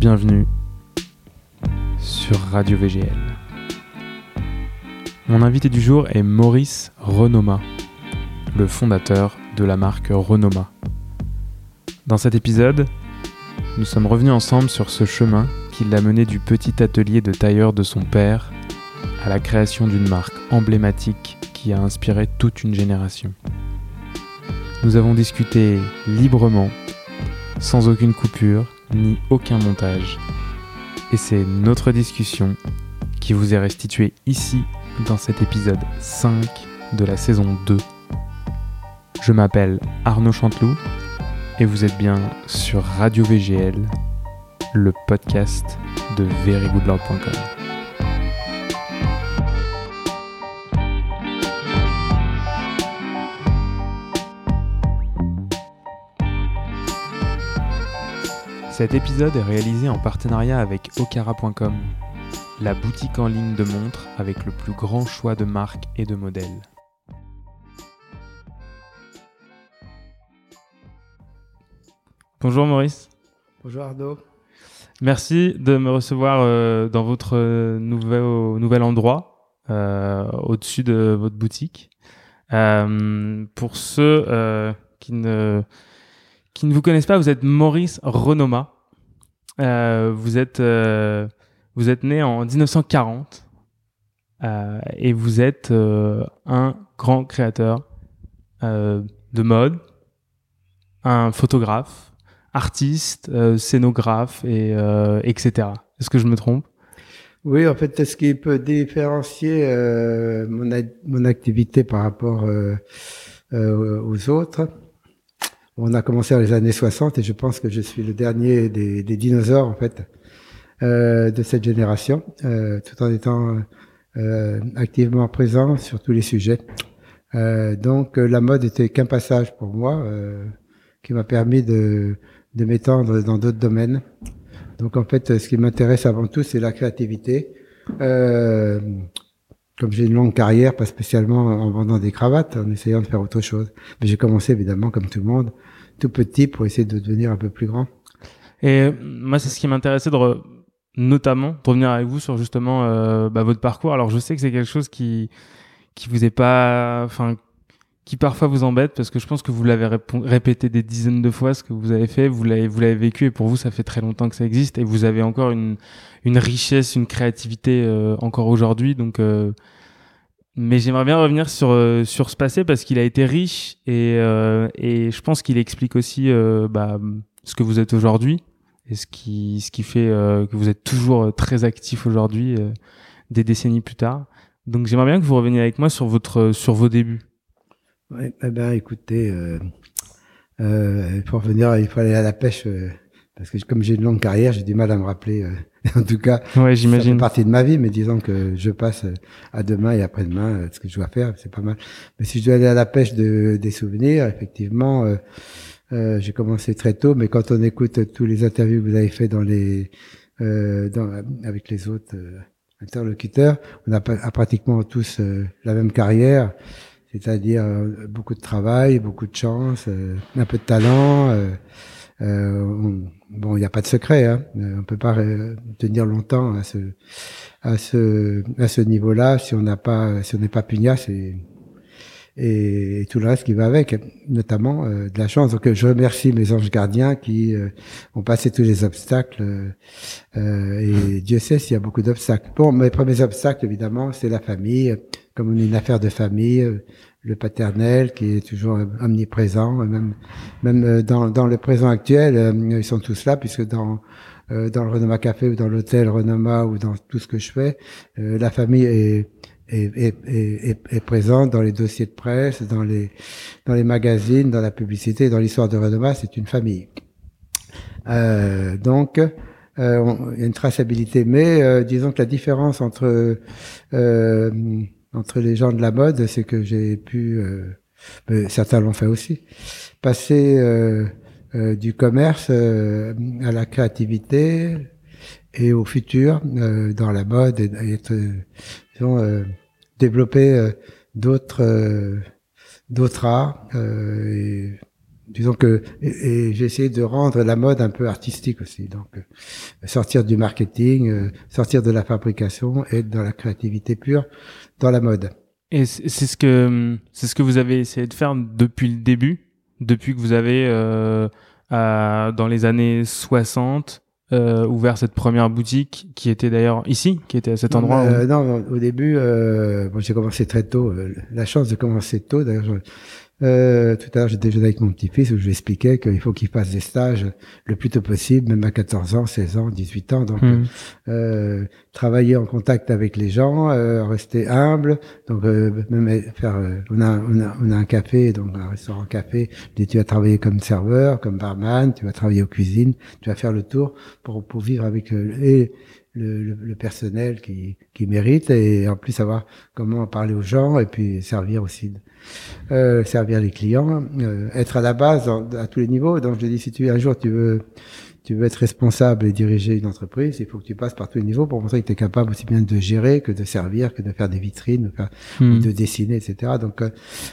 bienvenue sur Radio VGL. Mon invité du jour est Maurice Renoma, le fondateur de la marque Renoma. Dans cet épisode, nous sommes revenus ensemble sur ce chemin qui l'a mené du petit atelier de tailleur de son père à la création d'une marque emblématique qui a inspiré toute une génération. Nous avons discuté librement, sans aucune coupure ni aucun montage. Et c'est notre discussion qui vous est restituée ici dans cet épisode 5 de la saison 2. Je m'appelle Arnaud Chanteloup et vous êtes bien sur Radio VGL, le podcast de verygoodlord.com. Cet épisode est réalisé en partenariat avec okara.com, la boutique en ligne de montres avec le plus grand choix de marques et de modèles. Bonjour Maurice. Bonjour Arnaud. Merci de me recevoir euh, dans votre nouvel, nouvel endroit, euh, au-dessus de votre boutique. Euh, pour ceux qui ne qui ne vous connaissent pas, vous êtes Maurice Renoma. Euh, vous êtes euh, vous êtes né en 1940 euh, et vous êtes un grand créateur de mode, un photographe, artiste, scénographe et etc. Est-ce que je me trompe? Oui, en fait, ce qui peut différencier mon, mon, activité par rapport aux autres, on a commencé dans les années 60 et je pense que je suis le dernier des, dinosaures en fait euh, de cette génération, euh, tout en étant euh, activement présent sur tous les sujets. donc la mode était qu'un passage pour moi qui m'a permis de, de m'étendre dans d'autres domaines. Donc en fait, ce qui m'intéresse avant tout, c'est la créativité. comme j'ai une longue carrière, pas spécialement en vendant des cravates, en essayant de faire autre chose. Mais j'ai commencé évidemment, comme tout le monde, tout petit pour essayer de devenir un peu plus grand. Et moi, c'est ce qui m'intéressait de notamment de revenir avec vous sur justement euh, bah, votre parcours. Alors, je sais que c'est quelque chose qui qui vous est pas, enfin, qui parfois vous embête parce que je pense que vous l'avez répété des dizaines de fois ce que vous avez fait, vous l'avez vous l'avez vécu et pour vous ça fait très longtemps que ça existe et vous avez encore une une richesse, une créativité euh, encore aujourd'hui. Donc euh, mais j'aimerais bien revenir sur euh, sur ce passé parce qu'il a été riche et euh, et je pense qu'il explique aussi euh, bah, ce que vous êtes aujourd'hui et ce qui ce qui fait que vous êtes toujours très actif aujourd'hui des décennies plus tard. Donc j'aimerais bien que vous reveniez avec moi sur votre sur vos débuts. Ouais, eh ben écoutez, pour revenir, il faut aller à la pêche parce que comme j'ai une longue carrière, j'ai du mal à me rappeler. Euh, en tout cas, ouais, j'imagine. Ça fait partie de ma vie, mais disons que je passe euh, à demain et après-demain euh, ce que je dois faire, c'est pas mal. Mais si je dois aller à la pêche de, des souvenirs, effectivement, euh, j'ai commencé très tôt. Mais quand on écoute tous les interviews que vous avez fait dans les, dans, avec les autres interlocuteurs, on a, a pratiquement tous la même carrière c'est-à-dire beaucoup de travail, beaucoup de chance, un peu de talent. Euh, bon, il n'y a pas de secret. Hein. Euh, on peut pas tenir longtemps à ce à ce à ce niveau-là si on n'a pas si on n'est pas pugnace et, et, tout le reste qui va avec, notamment euh, de la chance. Donc je remercie mes anges gardiens qui ont passé tous les obstacles et Dieu sait s'il y a beaucoup d'obstacles. Bon, mes premiers obstacles évidemment c'est la famille, comme on est une affaire de famille le paternel qui est toujours omniprésent, même même euh, dans, dans le présent actuel, euh, ils sont tous là puisque dans euh, dans le Renoma Café ou dans l'hôtel Renoma ou dans tout ce que je fais, la famille est est, est, est, est, présente dans les dossiers de presse, dans les dans les magazines, dans la publicité, dans l'histoire de Renoma, c'est une famille. Euh, donc euh, il y a une traçabilité, mais disons que la différence entre entre les gens de la mode, c'est que j'ai pu, euh, certains l'ont fait aussi, passer euh, euh, du commerce à la créativité et au futur dans la mode et, être, disons, développer d'autres d'autres arts et disons que et, j'ai essayé de rendre la mode un peu artistique aussi. Donc euh, sortir du marketing, euh, sortir de la fabrication et dans la créativité pure dans la mode. Et c'est ce que c'est ce que vous avez essayé de faire depuis le début, depuis que vous avez euh, dans les années 60 euh, ouvert cette première boutique qui était d'ailleurs ici, qui était à cet endroit. Euh, non, au début, euh, bon, j'ai commencé très tôt. Euh, la chance de commencer tôt, d'ailleurs, euh, tout à l'heure, j'ai déjeuné avec mon petit-fils où je lui expliquais qu'il faut qu'il fasse des stages le plus tôt possible, même à 14 ans, 16 ans, 18 ans. Donc, hmm. euh, travailler en contact avec les gens, euh, rester humble. Donc, euh, même faire. Euh, on a, on, a, on a un café, donc un restaurant café. Tu vas travailler comme serveur, comme barman. Tu vas travailler aux cuisines. Tu vas faire le tour pour, pour vivre avec et le, le, le, personnel qui, qui mérite et en plus savoir comment parler aux gens et puis servir aussi euh, servir les clients, euh, être à la base à tous les niveaux. Donc je dis si tu un jour tu veux tu veux être responsable et diriger une entreprise, il faut que tu passes par tous les niveaux pour montrer que tu es capable aussi bien de gérer que de servir, que de faire des vitrines, de, faire, hmm. de dessiner, etc. Donc, euh,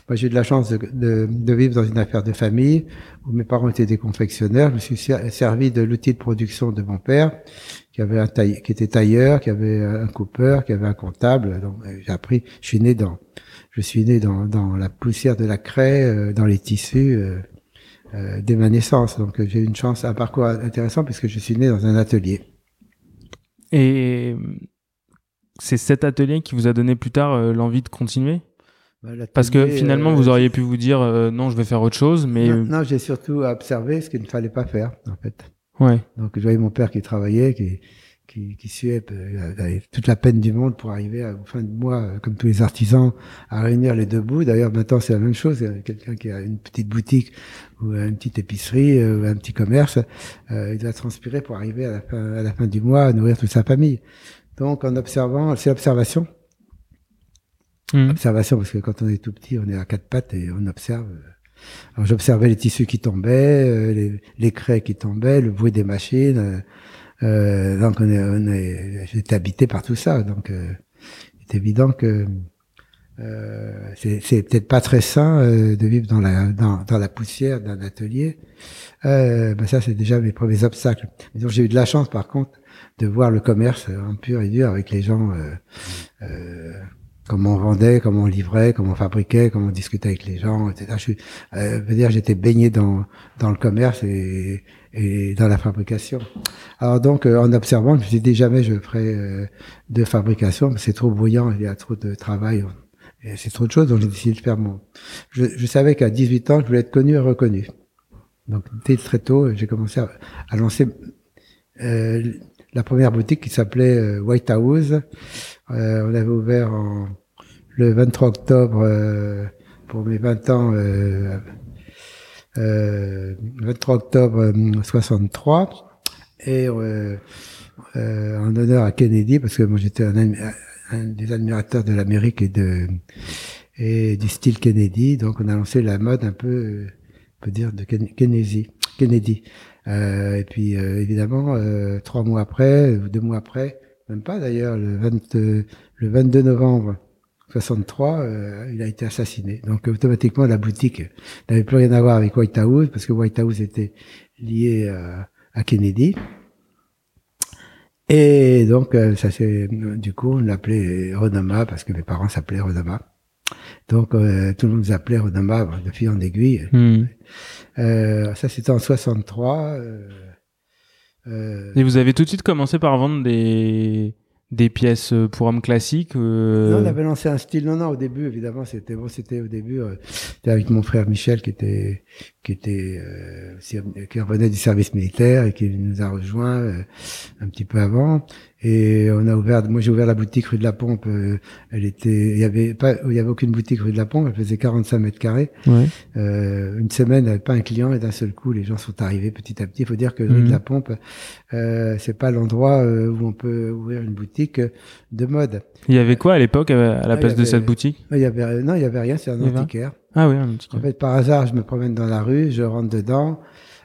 moi, j'ai eu de la chance de, de, de, vivre dans une affaire de famille où mes parents étaient des confectionneurs. Je me suis servi de l'outil de production de mon père, qui avait un taille, qui était tailleur, qui avait un coupeur, qui avait un comptable. Donc, j'ai appris. Je suis né dans je suis né dans, dans la poussière de la craie, euh, dans les tissus euh, euh, dès ma naissance. Donc j'ai eu une chance, un parcours intéressant puisque je suis né dans un atelier. Et c'est cet atelier qui vous a donné plus tard l'envie de continuer? Bah, Parce que finalement, vous auriez pu vous dire non, je vais faire autre chose, mais non, j'ai surtout observé ce qu'il ne fallait pas faire en fait. Ouais. Donc je voyais mon père qui travaillait, qui qui, qui suait euh, toute la peine du monde pour arriver à, fin de mois, euh, comme tous les artisans, à réunir les deux bouts. D'ailleurs, maintenant, c'est la même chose. Quelqu'un qui a une petite boutique ou une petite épicerie ou un petit commerce, euh, il doit transpirer pour arriver à la, fin, à la fin du mois à nourrir toute sa famille. Donc, en observant, c'est l'observation. Mmh. Observation, parce que quand on est tout petit, on est à quatre pattes et on observe. J'observais les tissus qui tombaient, les, les craies qui tombaient, le bruit des machines euh, donc on est, on est, j'étais habité par tout ça, donc euh, c'est évident que euh, c'est peut-être pas très sain euh, de vivre dans la dans, dans la poussière d'un atelier. Euh, ben ça c'est déjà mes premiers obstacles. donc j'ai eu de la chance par contre de voir le commerce en pur et dur avec les gens. Euh, comment on vendait, comment on livrait, comment on fabriquait, comment on discutait avec les gens, etc. Je suis, euh, veux dire, j'étais baigné dans dans le commerce et, et dans la fabrication. Alors donc, euh, en observant, je me suis dit jamais je ferai euh, de fabrication, c'est trop bruyant, il y a trop de travail, c'est trop de choses, donc j'ai décidé de faire mon... Je, savais qu'à 18 ans, je voulais être connu et reconnu. Donc dès très tôt, j'ai commencé à, lancer euh, la première boutique qui s'appelait White House. On avait ouvert le 23 octobre pour mes 20 ans euh, 23 octobre 63 euh, et euh, euh, en honneur à Kennedy parce que moi j'étais un, des admirateurs de l'Amérique et et du style Kennedy. Donc on a lancé la mode un peu on peut dire de Kennedy Kennedy. Et puis évidemment trois mois après deux mois après même pas d'ailleurs le 20 le 22 novembre 63, euh, il a été assassiné. Donc automatiquement, la boutique n'avait plus rien à voir avec White House, parce que White House était lié euh, à Kennedy. Et donc, euh, ça c'est du coup, on l'appelait Renoma, parce que mes parents s'appelaient Renoma. Donc, tout le monde s'appelait Renoma, de fil en aiguille. Hmm. ça, c'était en 63. Et vous avez tout de suite commencé par vendre des des pièces euh, pour hommes classiques euh... Non, on avait lancé un style. Non, non, au début, évidemment, c'était bon, c'était au début, euh, c'était avec mon frère Michel qui était qui était euh, qui revenait du service militaire et qui nous a rejoint euh, un petit peu avant. Et on a ouvert, moi j'ai ouvert la boutique rue de la Pompe. Euh, elle était, il y avait pas, il y avait aucune boutique rue de la Pompe. Elle faisait 45 mètres carrés. Ouais. Euh, une semaine, elle avait pas un client et d'un seul coup, les gens sont arrivés petit à petit. Il faut dire que rue de mhm. la Pompe, euh, c'est pas l'endroit euh, où on peut ouvrir une boutique de mode. Il y avait quoi à l'époque à la ah, place de cette boutique? Il y avait, non, il y avait rien. C'est un antiquaire. Ah oui, un antiquaire. En fait, par hasard, je me promène dans la rue, je rentre dedans.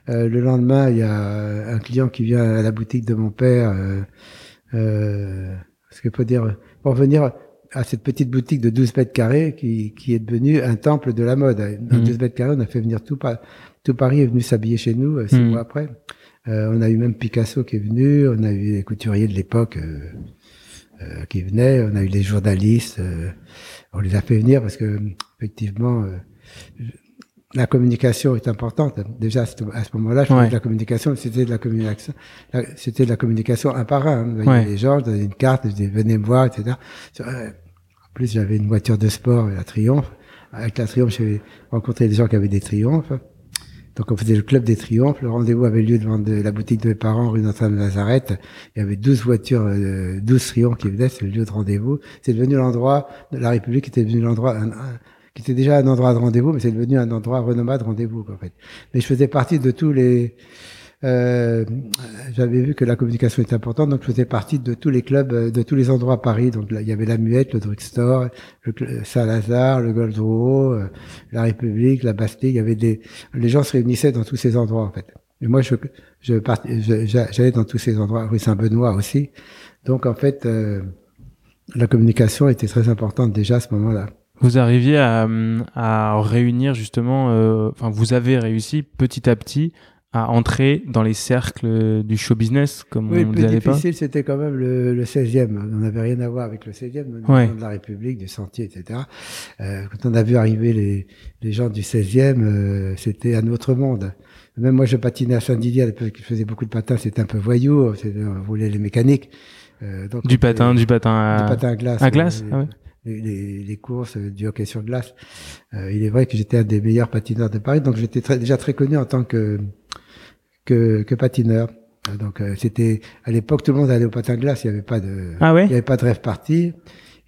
Euh, le lendemain, il y a un client qui vient à la boutique de mon père. Euh, euh, parce qu'il faut dire, pour venir à cette petite boutique de 12 mètres carrés qui, qui est devenue un temple de la mode. Dans Mhm. 12 mètres carrés, on a fait venir tout, tout Paris est venu s'habiller chez nous euh, six Mhm. mois après. Euh, on a eu même Picasso qui est venu, on a eu les couturiers de l'époque euh, euh, qui venaient, on a eu les journalistes, euh, on les a fait venir parce que effectivement euh, la communication est importante. Déjà à ce, moment-là, je Ouais. que la communication, c'était de la communication, c'était de la communication un par un. Il y avait les gens, je donnais une carte, je disais venez me voir, etc. Euh, En plus, j'avais une voiture de sport, la Triomphe. Avec la Triomphe, j'avais rencontré des gens qui avaient des Triomphs. Donc on faisait le club des triomphes. Le rendez-vous avait lieu devant de- la boutique de mes parents, rue Notre-Dame-de-Nazareth. Il y avait 12 voitures, euh, 12 triomphes qui venaient, c'est le lieu de rendez-vous. C'est devenu l'endroit, la République était devenu l'endroit, un- un- qui était déjà un endroit de rendez-vous, mais c'est devenu un endroit renommé de rendez-vous, en fait. Mais je faisais partie de tous les, euh, j'avais vu que la communication était importante, donc je faisais partie de tous les clubs, euh, de tous les endroits à Paris. Donc il y avait la Muette, le Drugstore, le Cl- Saint-Lazare, le Gold Row, euh, la République, la Bastille. Il y avait des, les gens se réunissaient dans tous ces endroits en fait. Et moi, je, je, part- j'allais dans tous ces endroits, rue Saint-Benoît aussi. Donc en fait, euh, la communication était très importante déjà à ce moment-là. Vous arriviez à, à réunir justement, euh, enfin vous avez réussi petit à petit à entrer dans les cercles du show business, comme Oui, on le plus difficile, c'était quand même le, le 16e. On n'avait rien à voir avec le 16e, nous, Ouais. de la République, du Sentier, etc. Euh, quand on a vu arriver les, les gens du 16e, euh, c'était un autre monde. Même moi, je patinais à Saint-Didier, je faisais beaucoup de patins, c'était un peu voyou, on voulait les mécaniques. Euh, donc Du patin, du patin à... du patin à glace. à euh, glace, les, ah ouais. Les, les- courses, euh, du hockey sur glace. Euh, il est vrai que j'étais un des meilleurs patineurs de Paris, donc j'étais très- déjà très connu en tant que que, que patineur. Euh, Donc euh, c'était à l'époque tout le monde allait au patin glace, il n'y avait pas de Ah ouais? il n'y avait pas de rêve party,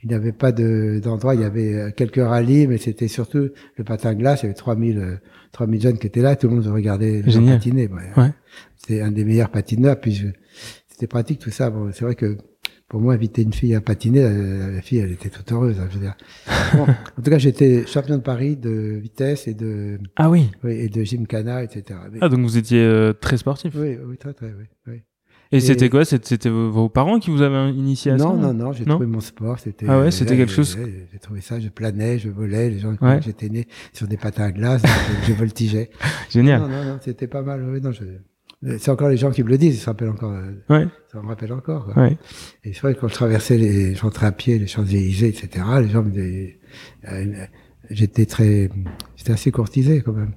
il n'y avait pas de d'endroit, il y avait euh, quelques rallyes, mais c'était surtout le patin glace. Il y avait 3000 euh, 3000 jeunes qui étaient là, tout le monde regardait les gens patiner. Ouais. Ouais. C'était un des meilleurs patineurs, puis c'était pratique tout ça. Bon, c'est vrai que pour moi, inviter une fille à patiner, la, la fille, elle était toute heureuse. hein, je veux dire. Bon, en tout cas, j'étais champion de Paris de vitesse et de Ah oui. oui, et de gymkhana, etc. Mais- Ah donc vous étiez euh, très sportif. oui, oui, très, très, oui. oui. Et, Et- c'était quoi? C'était c'était vos parents qui vous avaient initié à ça Non, non, non, j'ai Non? trouvé mon sport. C'était. Ah ouais, c'était euh, quelque chose- J'ai trouvé ça. Je planais, je volais. Les gens Ouais. j'étais né sur des patins à glace. je voltigeais. Génial. Non, non, non, c'était pas mal. Non, je... C'est encore les gens qui me le disent. Ils se rappellent encore. euh, Ouais, Ça me rappelle encore. Quoi. ouais. Et c'est vrai que quand je traversais les, j'entrais à pied les Champs-Élysées, etc. Les gens me disaient, euh, j'étais très, j'étais assez courtisé quand même.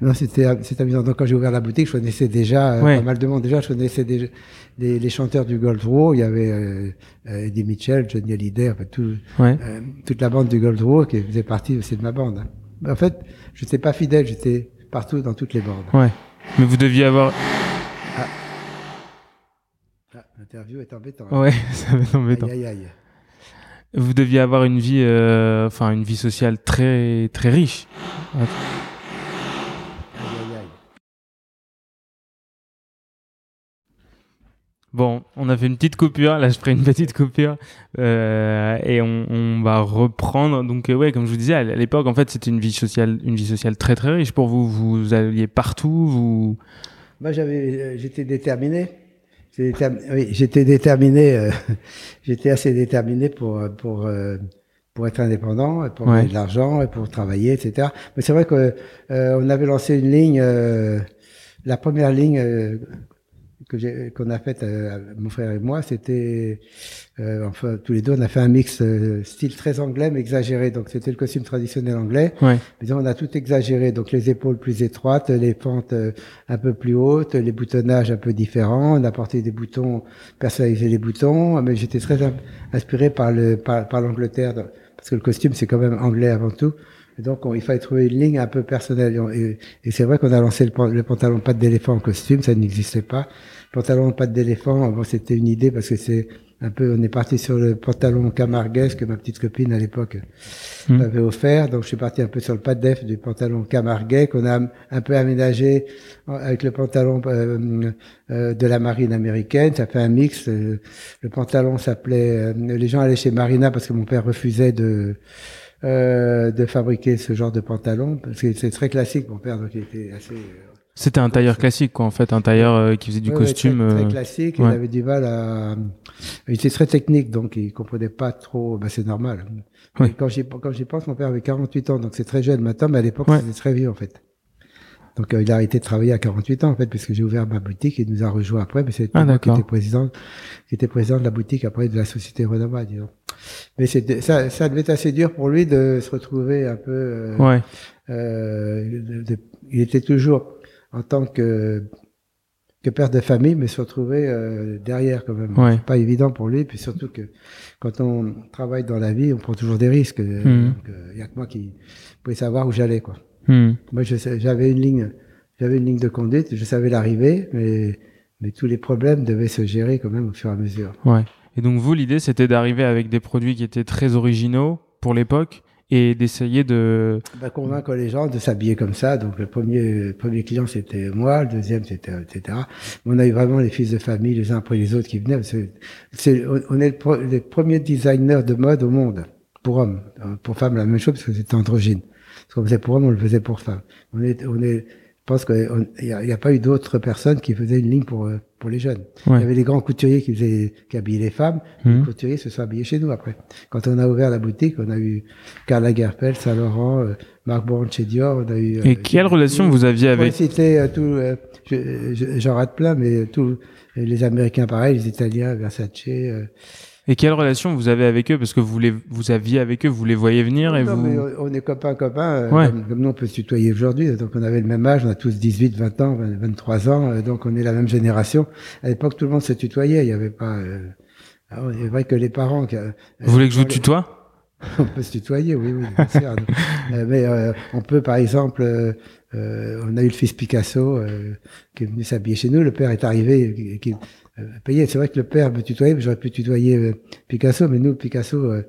Non, c'était, c'était amusant. Donc quand j'ai ouvert la boutique, je connaissais déjà euh, Ouais. pas mal de monde. Déjà, je connaissais des, les, les chanteurs du Gold Row. Il y avait euh, euh, Eddie Mitchell, Johnny Hallyday, enfin, tout, Ouais. euh, toute la bande du Gold Row qui faisait partie aussi de ma bande. hein. En fait, je n'étais pas fidèle, j'étais partout dans toutes les bandes. Ouais. Mais vous deviez avoir. Ah, L'interview est embêtante. Ouais, ça va être embêtant. Aïe, aïe, aïe. Vous deviez avoir une vie, euh, enfin une vie sociale très très riche. Bon, on a fait une petite coupure. Là, je ferai une petite coupure euh, et on, on va reprendre. Donc, euh, ouais, comme je vous disais, à l'époque, en fait, c'était une vie sociale, une vie sociale très très riche pour vous. Vous alliez partout. Vous. Moi, j'avais, euh, j'étais déterminé. J'étais détermi- oui, j'étais déterminé. euh, j'étais assez déterminé pour pour pour être indépendant, pour Ouais. gagner de l'argent, et pour travailler, etc. Mais c'est vrai que euh, on avait lancé une ligne, euh, la première ligne euh, que j'ai qu'on a faite, euh, mon frère et moi, c'était euh, enfin tous les deux, on a fait un mix euh, style très anglais mais exagéré. Donc c'était le costume traditionnel anglais. Ouais. Mais on a tout exagéré, donc les épaules plus étroites, les pentes euh, un peu plus hautes, les boutonnages un peu différents. On a porté des boutons, personnalisé les boutons, mais j'étais très in- inspiré par le par, par l'Angleterre, parce que le costume c'est quand même anglais avant tout. Et donc on- il fallait trouver une ligne un peu personnelle. Et, c'est vrai qu'on a lancé le, pan- le pantalon patte d'éléphant en costume, ça n'existait pas. Pantalon patte d'éléphant, bon, c'était une idée parce que c'est un peu, on est parti sur le pantalon camarguesque que ma petite copine à l'époque Mm. m'avait offert. Donc je suis parti un peu sur le pas def du pantalon camarguais qu'on a un peu aménagé avec le pantalon euh, euh, de la marine américaine. Ça fait un mix. Euh, Le pantalon s'appelait. euh, les gens allaient chez Marina parce que mon père refusait de euh, de fabriquer ce genre de pantalon parce que c'est très classique. Mon père donc il était assez euh, C'était un tailleur classique, quoi, en fait, un tailleur euh, qui faisait du Ouais, ouais, costume. très, très classique. ouais. Il avait du mal à. Il était très technique, donc il comprenait pas trop. Bah, c'est normal. Quand j'y quand j'y pense, mon père avait 48 ans, donc c'est très jeune maintenant, mais à l'époque c'était très vieux en fait. Donc euh, il a arrêté de travailler à 48 ans en fait, puisque j'ai ouvert ma boutique. Il nous a rejoint après, mais c'est Ah, moi qui était président, qui était président de la boutique après de la société Renova, disons. Mais c'était ça, ça devait être assez dur pour lui de se retrouver un peu. euh, Ouais. euh, de- de- il était toujours en tant que que père de famille, mais se retrouver euh, derrière quand même. Ouais. Pas évident pour lui, puis surtout que quand on travaille dans la vie, on prend toujours des risques. Mhm. Il y a que moi qui pouvais savoir où j'allais quoi. Hmm. Moi, j'avais une ligne, j'avais une ligne de conduite, je savais l'arrivée, mais mais tous les problèmes devaient se gérer quand même au fur et à mesure. Ouais. Et donc vous, l'idée, c'était d'arriver avec des produits qui étaient très originaux pour l'époque et d'essayer de. Bah, convaincre les gens de s'habiller comme ça. Donc le premier, premier client c'était moi, le deuxième c'était etc. On a eu vraiment les fils de famille les uns après les autres qui venaient. C'est, on- est le pro- les premiers designers de mode au monde pour hommes, pour femmes la même chose parce que c'était androgyne. Qu'on faisait pour hommes, on le faisait pour femmes. On est, on est, je pense qu'il n'y a, a pas eu d'autres personnes qui faisaient une ligne pour euh, pour les jeunes. Ouais. Il y avait les grands couturiers qui faisaient, qui habillaient les femmes. Les couturiers se sont habillés chez nous après. Quand on a ouvert la boutique, on a eu Karl Lagerfeld, Saint Laurent, euh, Marc Bourne chez Dior. On a eu. Et euh, quelle relation vous aviez avec citer euh, tout, euh, je- je- j'en rate plein, mais tous les Américains pareil, les Italiens, Versace. Et quelle relation vous avez avec eux? Parce que vous les vous aviez avec eux, vous les voyez venir et non, vous. mais on est copains, copains. euh, Ouais. Comme, comme nous, on peut se tutoyer aujourd'hui. Donc, on avait le même âge. On a tous 18, 20 ans, 20, 23 ans. euh, Donc, on est la même génération. À l'époque, tout le monde se tutoyait. Il y avait pas. Euh, ah, il est vrai que les parents. euh, Vous voulez que je vous tutoie? On peut se tutoyer, oui, oui, bien sûr. Euh, mais euh, on peut, par exemple, euh, on a eu le fils Picasso euh, qui est venu s'habiller chez nous. Le père est arrivé, qui, euh, payait. C'est vrai que le père me tutoyait, mais j'aurais pu tutoyer euh, Picasso. Mais nous, Picasso, euh,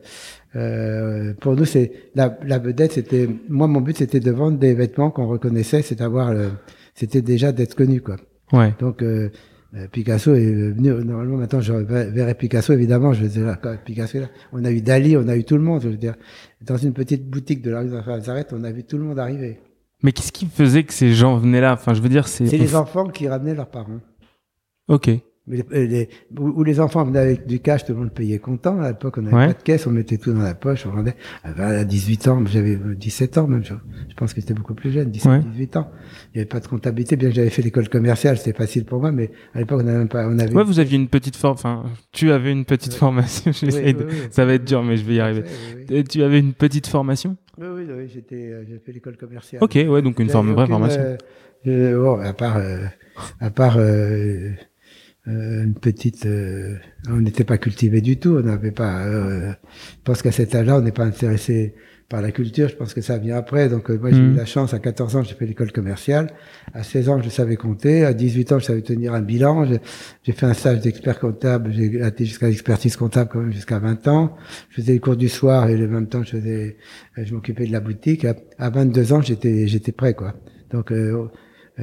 euh, pour nous, c'est la, la vedette. C'était moi, mon but, c'était de vendre des vêtements qu'on reconnaissait, c'est d'avoir, c'était déjà d'être connu, quoi. Ouais. Donc euh, Picasso est venu. Normalement, maintenant, je verrais Picasso. Évidemment, je veux dire, quand Picasso est là. On a eu Dali, on a eu tout le monde. Je veux dire, dans une petite boutique de la rue Nazareth, on a vu tout le monde arriver. Mais qu'est-ce qui faisait que ces gens venaient là? Enfin, je veux dire, c'est. C'est les enfants qui ramenaient leurs parents. Ok. Mais les, les- où où les enfants venaient avec du cash, tout le monde payait content. À l'époque, on n'avait Ouais. pas de caisse, on mettait tout dans la poche, on rendait. À 18 ans, j'avais 17 ans même, je, je pense que j'étais beaucoup plus jeune, 17, Ouais. 18 ans. Il n'y avait pas de comptabilité, bien que j'avais fait l'école commerciale, c'était facile pour moi, mais à l'époque, on n'avait même pas, on avait. Ouais, vous aviez une petite forme. Enfin, tu avais une petite Ouais. formation. Oui, J'essaye de- oui, oui. Ça va être dur, mais je vais y arriver. Tu avais une petite formation? Oui, oui, oui, j'étais, euh, j'ai fait l'école commerciale. Ok, ouais, donc une forme, vraie aucune, formation. euh, euh, bon, à part, euh, à part euh, une petite, euh, on n'était pas cultivé du tout. On n'avait pas. euh, je pense qu'à cet âge-là, on n'est pas intéressé par la culture. Je pense que ça vient après. Donc euh, moi, j'ai Mhm. eu la chance. À 14 ans, j'ai fait l'école commerciale. À 16 ans, je savais compter. À 18 ans, je savais tenir un bilan. J'ai- fait un stage d'expert comptable. J'ai été jusqu'à l'expertise comptable quand même jusqu'à 20 ans. Je faisais les cours du soir et en même temps, je faisais, euh, je m'occupais de la boutique. À, à 22 ans, j'étais, j'étais prêt, quoi. Donc,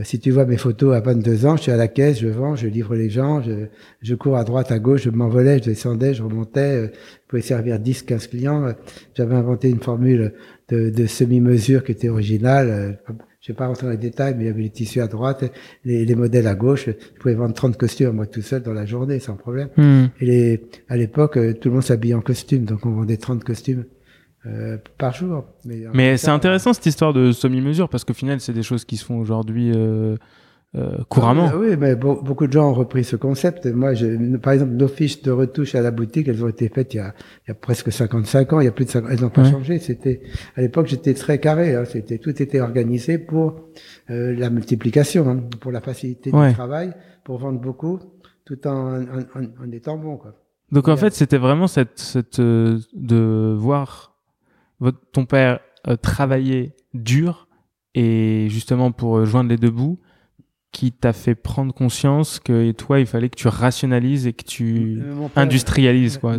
si tu vois mes photos à 22 ans, je suis à la caisse, je vends, je livre les gens, je, je cours à droite, à gauche, je m'envolais, je descendais, je remontais, euh, je pouvais servir 10, 15 clients. Euh, J'avais inventé une formule de, de semi-mesure qui était originale. Euh, Je vais pas rentrer dans les détails, mais il y avait les tissus à droite, les, les modèles à gauche. Je pouvais vendre 30 costumes moi tout seul dans la journée, sans problème. Hmm. Et les, à l'époque, euh, tout le monde s'habillait en costume, donc on vendait 30 costumes euh, par jour. Mais, c'est intéressant cette histoire de semi-mesure parce qu'au final, c'est des choses qui se font aujourd'hui euh, euh, couramment. Ah Oui, oui, mais be- beaucoup de gens ont repris ce concept. Moi, par exemple, nos fiches de retouche à la boutique, elles ont été faites il y a, il y a presque 55 ans. Il y a plus de 50, elles n'ont pas Ouais. changé. C'était à l'époque, j'étais très carré. Hein, c'était tout était organisé pour euh, la multiplication, hein, pour la facilité Ouais. du travail, pour vendre beaucoup, tout en, en, en- en étant bon. Quoi. Donc en Ouais. fait, c'était vraiment cette, cette euh, de voir votre, ton père euh, travailler dur et justement pour euh, joindre les deux bouts qui t'a fait prendre conscience que toi, il fallait que tu rationalises et que tu Euh, père- industrialises quoi.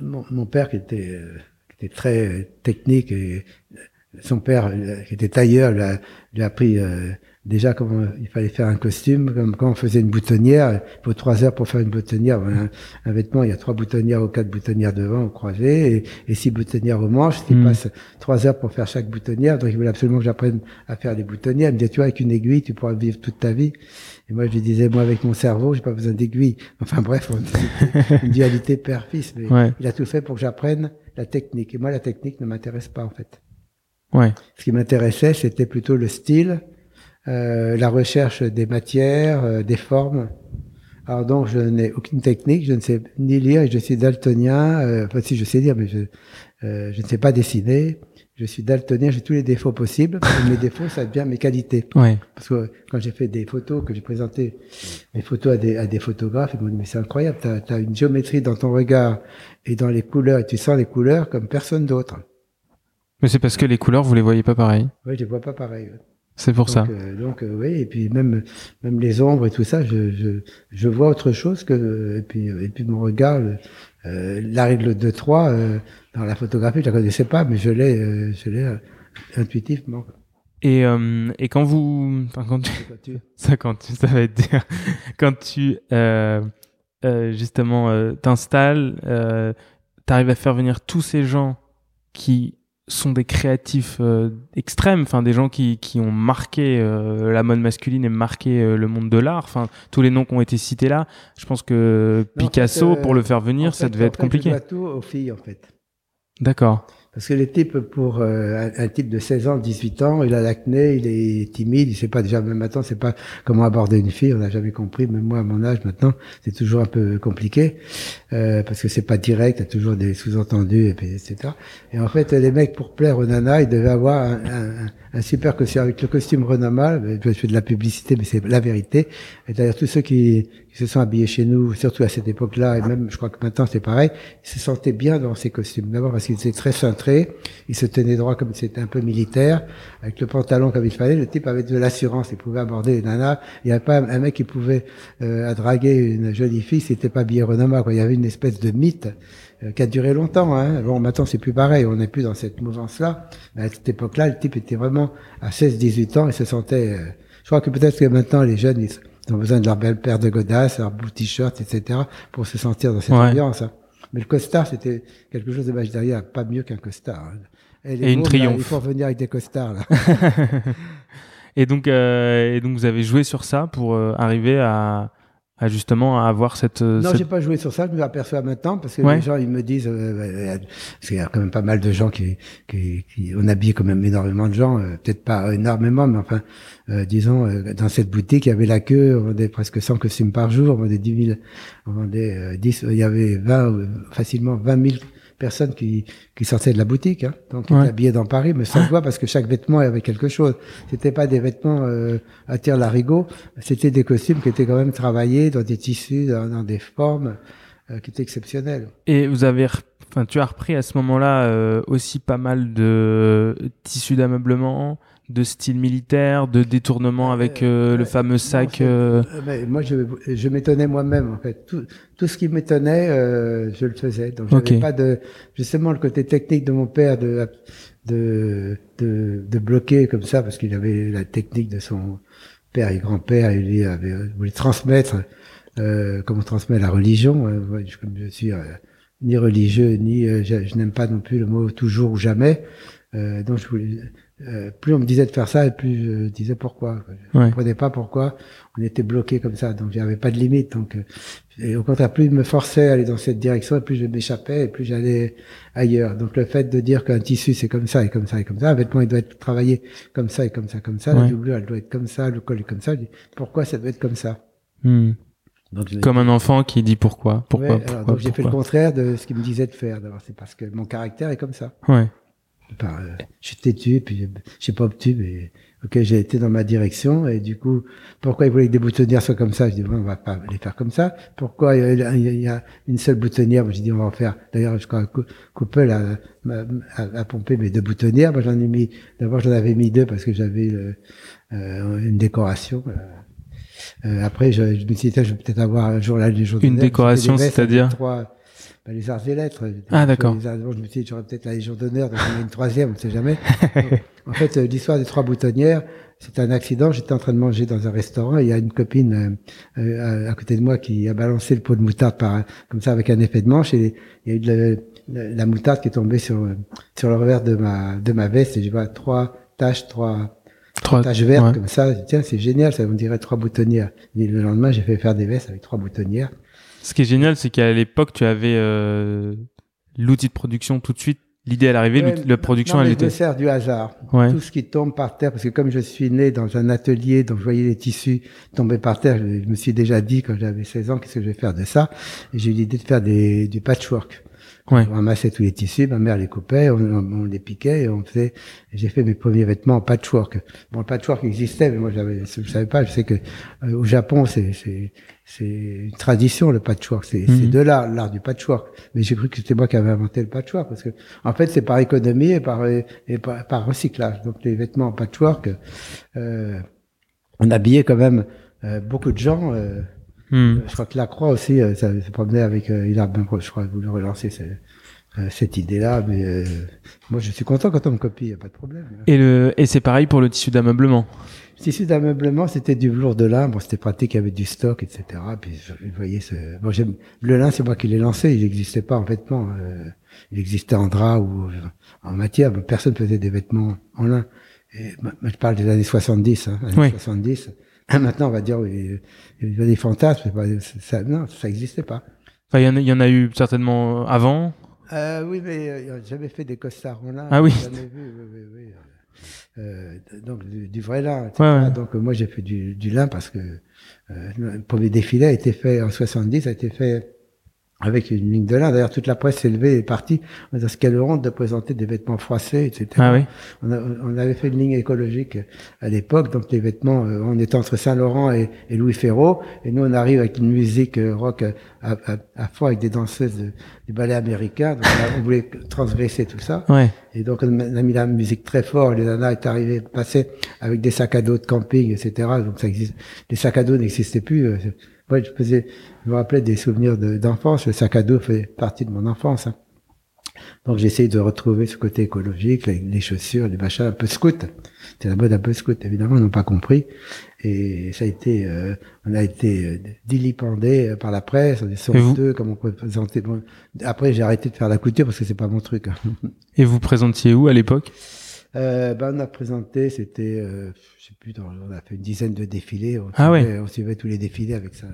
Mon- père qui était, euh, qui était très technique et son père qui était tailleur lui a, lui a appris euh, déjà comment il fallait faire un costume, comme quand on faisait une boutonnière, il faut trois heures pour faire une boutonnière. Un, vêtement, il y a trois boutonnières ou quatre boutonnières devant au croisé et, et six boutonnières au manche. Il mmh. passe trois heures pour faire chaque boutonnière, donc il voulait absolument que j'apprenne à faire des boutonnières. Il me disait, tu vois, avec une aiguille, tu pourras vivre toute ta vie. Et moi, je lui disais, moi, avec mon cerveau, j'ai pas besoin d'aiguille. Enfin bref, une dualité père-fils. Mais il a tout fait pour que j'apprenne la technique. Et moi, la technique ne m'intéresse pas, en fait. Ouais. Ce qui m'intéressait, c'était plutôt le style, euh, la recherche des matières, euh, des formes. Alors donc, je n'ai aucune technique, je ne sais ni lire, et je suis daltonien. Euh, enfin, si je sais lire, mais je, euh, je ne sais pas dessiner. Je suis daltonien, j'ai tous les défauts possibles. mes défauts, ça devient mes qualités. Ouais. Parce que quand j'ai fait des photos, que j'ai présenté mes photos à des, à des photographes, ils m'ont dit, mais c'est incroyable, tu as, une géométrie dans ton regard et dans les couleurs, et tu sens les couleurs comme personne d'autre. Mais c'est parce que les couleurs, vous les voyez pas pareil. Oui, je les vois pas pareil. C'est pour ça. Euh, donc euh, oui, et puis même même les ombres et tout ça, je je, je vois autre chose que et puis et puis mon regard, euh, la règle de 3 euh, dans la photographie, je la connaissais pas, mais je l'ai euh, je l'ai intuitivement. Et et quand vous, enfin quand tu, ça quand tu, ça va être dire, quand tu justement t'installes, t'arrives à faire venir tous ces gens qui sont des créatifs euh, extrêmes, enfin des gens qui, qui ont marqué euh, la mode masculine et marqué euh, le monde de l'art. Enfin tous les noms qui ont été cités là, je pense que Picasso pour le faire venir, ça devait être compliqué. Je tout aux filles en fait. D'accord. Parce que les types, pour euh, un, type de 16 ans, 18 ans, il a l'acné, il est timide, il sait pas déjà, même maintenant, c'est pas comment aborder une fille, on n'a jamais compris, même moi à mon âge maintenant, c'est toujours un peu compliqué, euh, parce que c'est pas direct, il y a toujours des sous-entendus, et puis, etc. Et en fait, les mecs, pour plaire aux nanas, ils devaient avoir un, un, un super costume, avec le costume Renamal, je fais de la publicité, mais c'est la vérité. Et d'ailleurs, tous ceux qui, se sont habillés chez nous, surtout à cette époque-là, et même je crois que maintenant c'est pareil, ils se sentaient bien dans ces costumes. D'abord parce qu'ils étaient très cintrés, ils se tenaient droit comme c'était un peu militaire, avec le pantalon comme il fallait. Le type avait de l'assurance, il pouvait aborder les nanas. Il n'y avait pas un mec qui pouvait euh, draguer une jolie fille, c'était pas habillé Renoma. Quoi. Il y avait une espèce de mythe qui a duré longtemps. Hein. Bon, maintenant c'est plus pareil, on n'est plus dans cette mouvance-là. Mais à cette époque-là, le type était vraiment à 16-18 ans, il se sentait. Euh, je crois que peut-être que maintenant les jeunes, ils, ont besoin de leur belle paire de godasses, leur beau t-shirt, etc., pour se sentir dans cette ambiance. Hein. Mais le costard, c'était quelque chose de magique derrière, pas mieux qu'un costard. Hein. Et, une triomphe. il faut revenir avec des costards. Là. et donc, euh, et donc, vous avez joué sur ça pour euh, arriver à, à justement avoir cette. Non, cette... j'ai pas joué sur ça. Je me aperçois maintenant parce que les gens ils me disent, euh, parce qu'il y a quand même pas mal de gens qui, qui, qui on habille quand même énormément de gens, euh, peut-être pas énormément, mais enfin, euh, disons, euh, dans cette boutique il y avait la queue, on vendait presque 100 costumes par jour, on vendait 10 000, on vendait 10, il y avait 20, facilement 20 000 personnes qui, qui sortaient de la boutique, hein, donc ouais. habillés dans Paris, mais sans voix parce que chaque vêtement avait quelque chose. C'était pas des vêtements euh, à tir larigot, c'était des costumes qui étaient quand même travaillés dans des tissus, dans, dans des formes euh, qui étaient exceptionnelles. Et vous avez, enfin, tu as repris à ce moment-là euh, aussi pas mal de tissus d'ameublement de style militaire, de détournement avec euh, le fameux sac. Euh... moi, je, je m'étonnais moi-même en fait. Tout, tout ce qui m'étonnait, euh, je le faisais. Donc, j'avais okay. pas de justement le côté technique de mon père de de de, de bloquer comme ça parce qu'il avait la technique de son père et grand-père. Il lui avait voulu transmettre euh, comme on transmet la religion. Euh, je, comme je suis euh, ni religieux ni je, je n'aime pas non plus le mot toujours ou jamais. donc je voulais euh, plus on me disait de faire ça, et plus je disais pourquoi. Je ne comprenais pas pourquoi on était bloqué comme ça. Donc, il n'y avait pas de limite. Donc, euh, et au contraire, plus il me forçait à aller dans cette direction, et plus je m'échappais, et plus j'allais ailleurs. Donc, le fait de dire qu'un tissu, c'est comme ça, et comme ça, et comme ça, un vêtement, il doit être travaillé comme ça, et comme ça, comme ça, ouais. la doublure, elle doit être comme ça, le col est comme ça. Je dis, pourquoi ça doit être comme ça? Hmm. donc, Comme un enfant qui dit pourquoi. Pourquoi, ouais, pourquoi Donc, j'ai fait le contraire de ce qu'il me disait de faire. D'abord, c'est parce que mon caractère est comme ça. Ouais. Enfin, euh, je suis têtu, puis je sais pas obtus, mais ok, j'ai été dans ma direction, et du coup, pourquoi il voulait que des boutonnières soient comme ça? Je dis, bon, on va pas les faire comme ça. Pourquoi il y a, une seule boutonnière? Je dis, on va en faire. D'ailleurs, je crois que Couple a, a, a, pompé mes deux boutonnières. Moi, j'en ai mis. D'abord, j'en avais mis deux parce que j'avais euh, une décoration. Euh, après, je, je me suis dit, je vais peut-être avoir un jour là, les jours Une décoration, c'est-à-dire bah, les arts et lettres. Ah, d'accord. Arts- bon, je me suis dit, j'aurais peut-être la Légion d'honneur, donc j'en ai une troisième, on ne sait jamais. Donc, en fait, euh, l'histoire des trois boutonnières, c'est un accident. J'étais en train de manger dans un restaurant et il y a une copine euh, euh, à, à côté de moi qui a balancé le pot de moutarde par, comme ça avec un effet de manche et il y a eu de la, moutarde qui est tombée sur, sur le revers de ma, de ma veste et je vois trois taches, trois, Trois taches vertes ouais. comme ça. Tiens, c'est génial, ça on dirait trois boutonnières. Et le lendemain, j'ai fait faire des vestes avec trois boutonnières. Ce qui est génial, c'est qu'à l'époque, tu avais euh, l'outil de production tout de suite. L'idée, elle arrivait, Ouais, la production, non, mais elle je me était. sers du hasard. Ouais. Tout ce qui tombe par terre, parce que comme je suis né dans un atelier, donc je voyais les tissus tomber par terre, je, je me suis déjà dit quand j'avais 16 ans, qu'est-ce que je vais faire de ça? Et j'ai eu l'idée de faire des, du patchwork. Ouais. On ramassait tous les tissus, ma mère les coupait, on, les piquait et on faisait. J'ai fait mes premiers vêtements en patchwork. Bon, le patchwork existait, mais moi j'avais, je savais pas. Je sais que euh, au Japon, c'est c'est c'est une tradition le patchwork. C'est Mhm. c'est de l'art, l'art du patchwork. Mais j'ai cru que c'était moi qui avais inventé le patchwork parce que en fait c'est par économie et par et par, par recyclage. Donc les vêtements en patchwork, euh, on habillait quand même euh, beaucoup de gens. Euh, Hmm. je crois que la Croix aussi, euh, ça se promenait avec, euh, il a même, je crois, voulu relancer ce- euh, cette idée-là, mais euh, moi je suis content quand on me copie, y a pas de problème. Et, le, et c'est pareil pour le tissu d'ameublement. Le tissu d'ameublement, c'était du velours de lin, bon, c'était pratique, il y avait du stock, etc. Puis je, vous voyez, ce, bon, le lin, c'est moi qui l'ai lancé, il n'existait pas en vêtements, euh, il existait en drap ou euh, en matière, personne faisait des vêtements en lin. Et, moi, je parle des années 70, hein, années Oui. 70. Maintenant, on va dire, oui, il y a des fantasmes, pas- ça, non, ça n'existait pas. Enfin, il y, en a- il y en a eu certainement avant. Euh, oui, mais euh, j'avais fait des costards en lin. Ah oui. Vu, oui, oui. Euh, euh, donc du, du vrai lin, etc. Ouais, ouais. Donc euh, moi j'ai fait du, du lin parce que euh, le premier défilé a été fait en 70, a été fait avec une ligne de lin. D'ailleurs toute la presse s'est levée et est partie en disant ce quelle honte de présenter des vêtements froissés, etc. Ah oui. On, a- on avait fait une ligne écologique à l'époque, donc les vêtements, euh, on était entre Saint-Laurent et, et Louis Ferraud, et nous on arrive avec une musique euh, rock à, à, à fond avec des danseuses de- du ballet américain, donc on, a- on voulait transgresser tout ça, Ouais. et donc on a mis la musique très fort, les nanas est arrivé, passaient avec des sacs à dos de camping, etc. Donc ça existe, les sacs à dos n'existaient plus. Moi je faisais, je me rappelais des souvenirs de- d'enfance, le sac à dos fait partie de mon enfance. hein. Donc j'essaye de retrouver ce côté écologique, les, les chaussures, les machins un peu scout. C'est la mode un peu scout, évidemment, ils n'ont pas compris. Et ça a été, euh, on a été euh, dilipendé par la presse, on est honteux, comme on présenter. Bon, après, j'ai arrêté de faire la couture parce que c'est pas mon truc. hein. Et vous présentiez où à l'époque? Euh, ben, on a présenté, c'était, euh, je sais plus, dans- on a fait une dizaine de défilés. On Ah suivait, on suivait tous les défilés avec ça,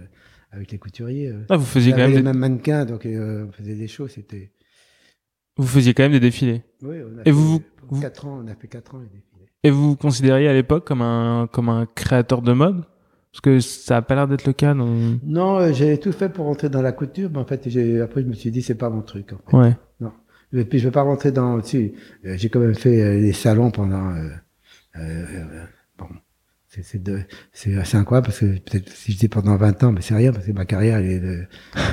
avec les couturiers. euh. ah, Vous faisiez quand même les des, mêmes mannequins, donc euh, on faisait des shows, c'était. vous faisiez quand même des défilés. Oui, on a Et fait, vous- vous- quatre ans, on a fait quatre ans les défilés. Et vous vous considériez à l'époque comme un comme un créateur de mode? Parce que ça a pas l'air d'être le cas. Dans... Non, euh, j'ai tout fait pour rentrer dans la couture, mais en fait, après, je me suis dit, c'est pas mon truc. En fait. Ouais. Et puis, je vais pas rentrer dans. Euh, j'ai quand même fait euh, les salons pendant. Euh, euh, bon, c'est, c'est, de, c'est assez incroyable parce que peut-être si je dis pendant 20 ans, mais c'est rien parce que ma carrière elle est de,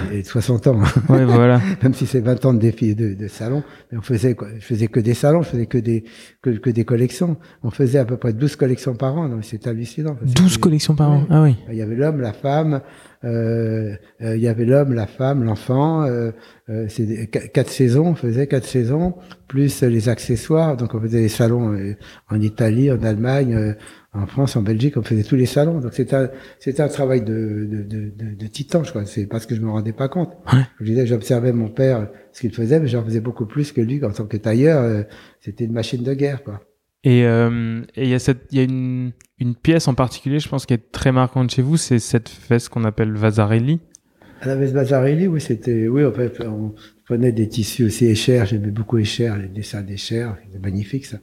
elle est de 60 ans. Ouais, voilà. même si c'est 20 ans de défis de, de salons, mais on faisait quoi Je faisais que des salons, je faisais que des que, que des collections. On faisait à peu près 12 collections par an, donc c'est hallucinant. parce que 12 c'est- collections par an. Ah oui. il y avait l'homme, la femme, il y avait l'homme, la femme, l'enfant. Euh, euh, c'est quatre saisons, on faisait quatre saisons, plus euh, les accessoires. Donc on faisait les salons euh, en Italie, en Allemagne, euh, en France, en Belgique, on faisait tous les salons. Donc c'était un, c'était un travail de, de, de, de, titan, je crois. C'est parce que je me rendais pas compte. Ouais. Je disais, j'observais mon père, euh, ce qu'il faisait, mais j'en faisais beaucoup plus que lui en tant que tailleur. euh, c'était une machine de guerre, quoi. Et euh, et il y a cette y a une une pièce en particulier, je pense, qui est très marquante chez vous, c'est cette veste qu'on appelle Vasarelli. À la Veste Bazarelli, oui, c'était, oui, en fait, on prenait des tissus aussi Escher, j'aimais beaucoup Escher, les dessins d'Escher, c'était magnifique, ça.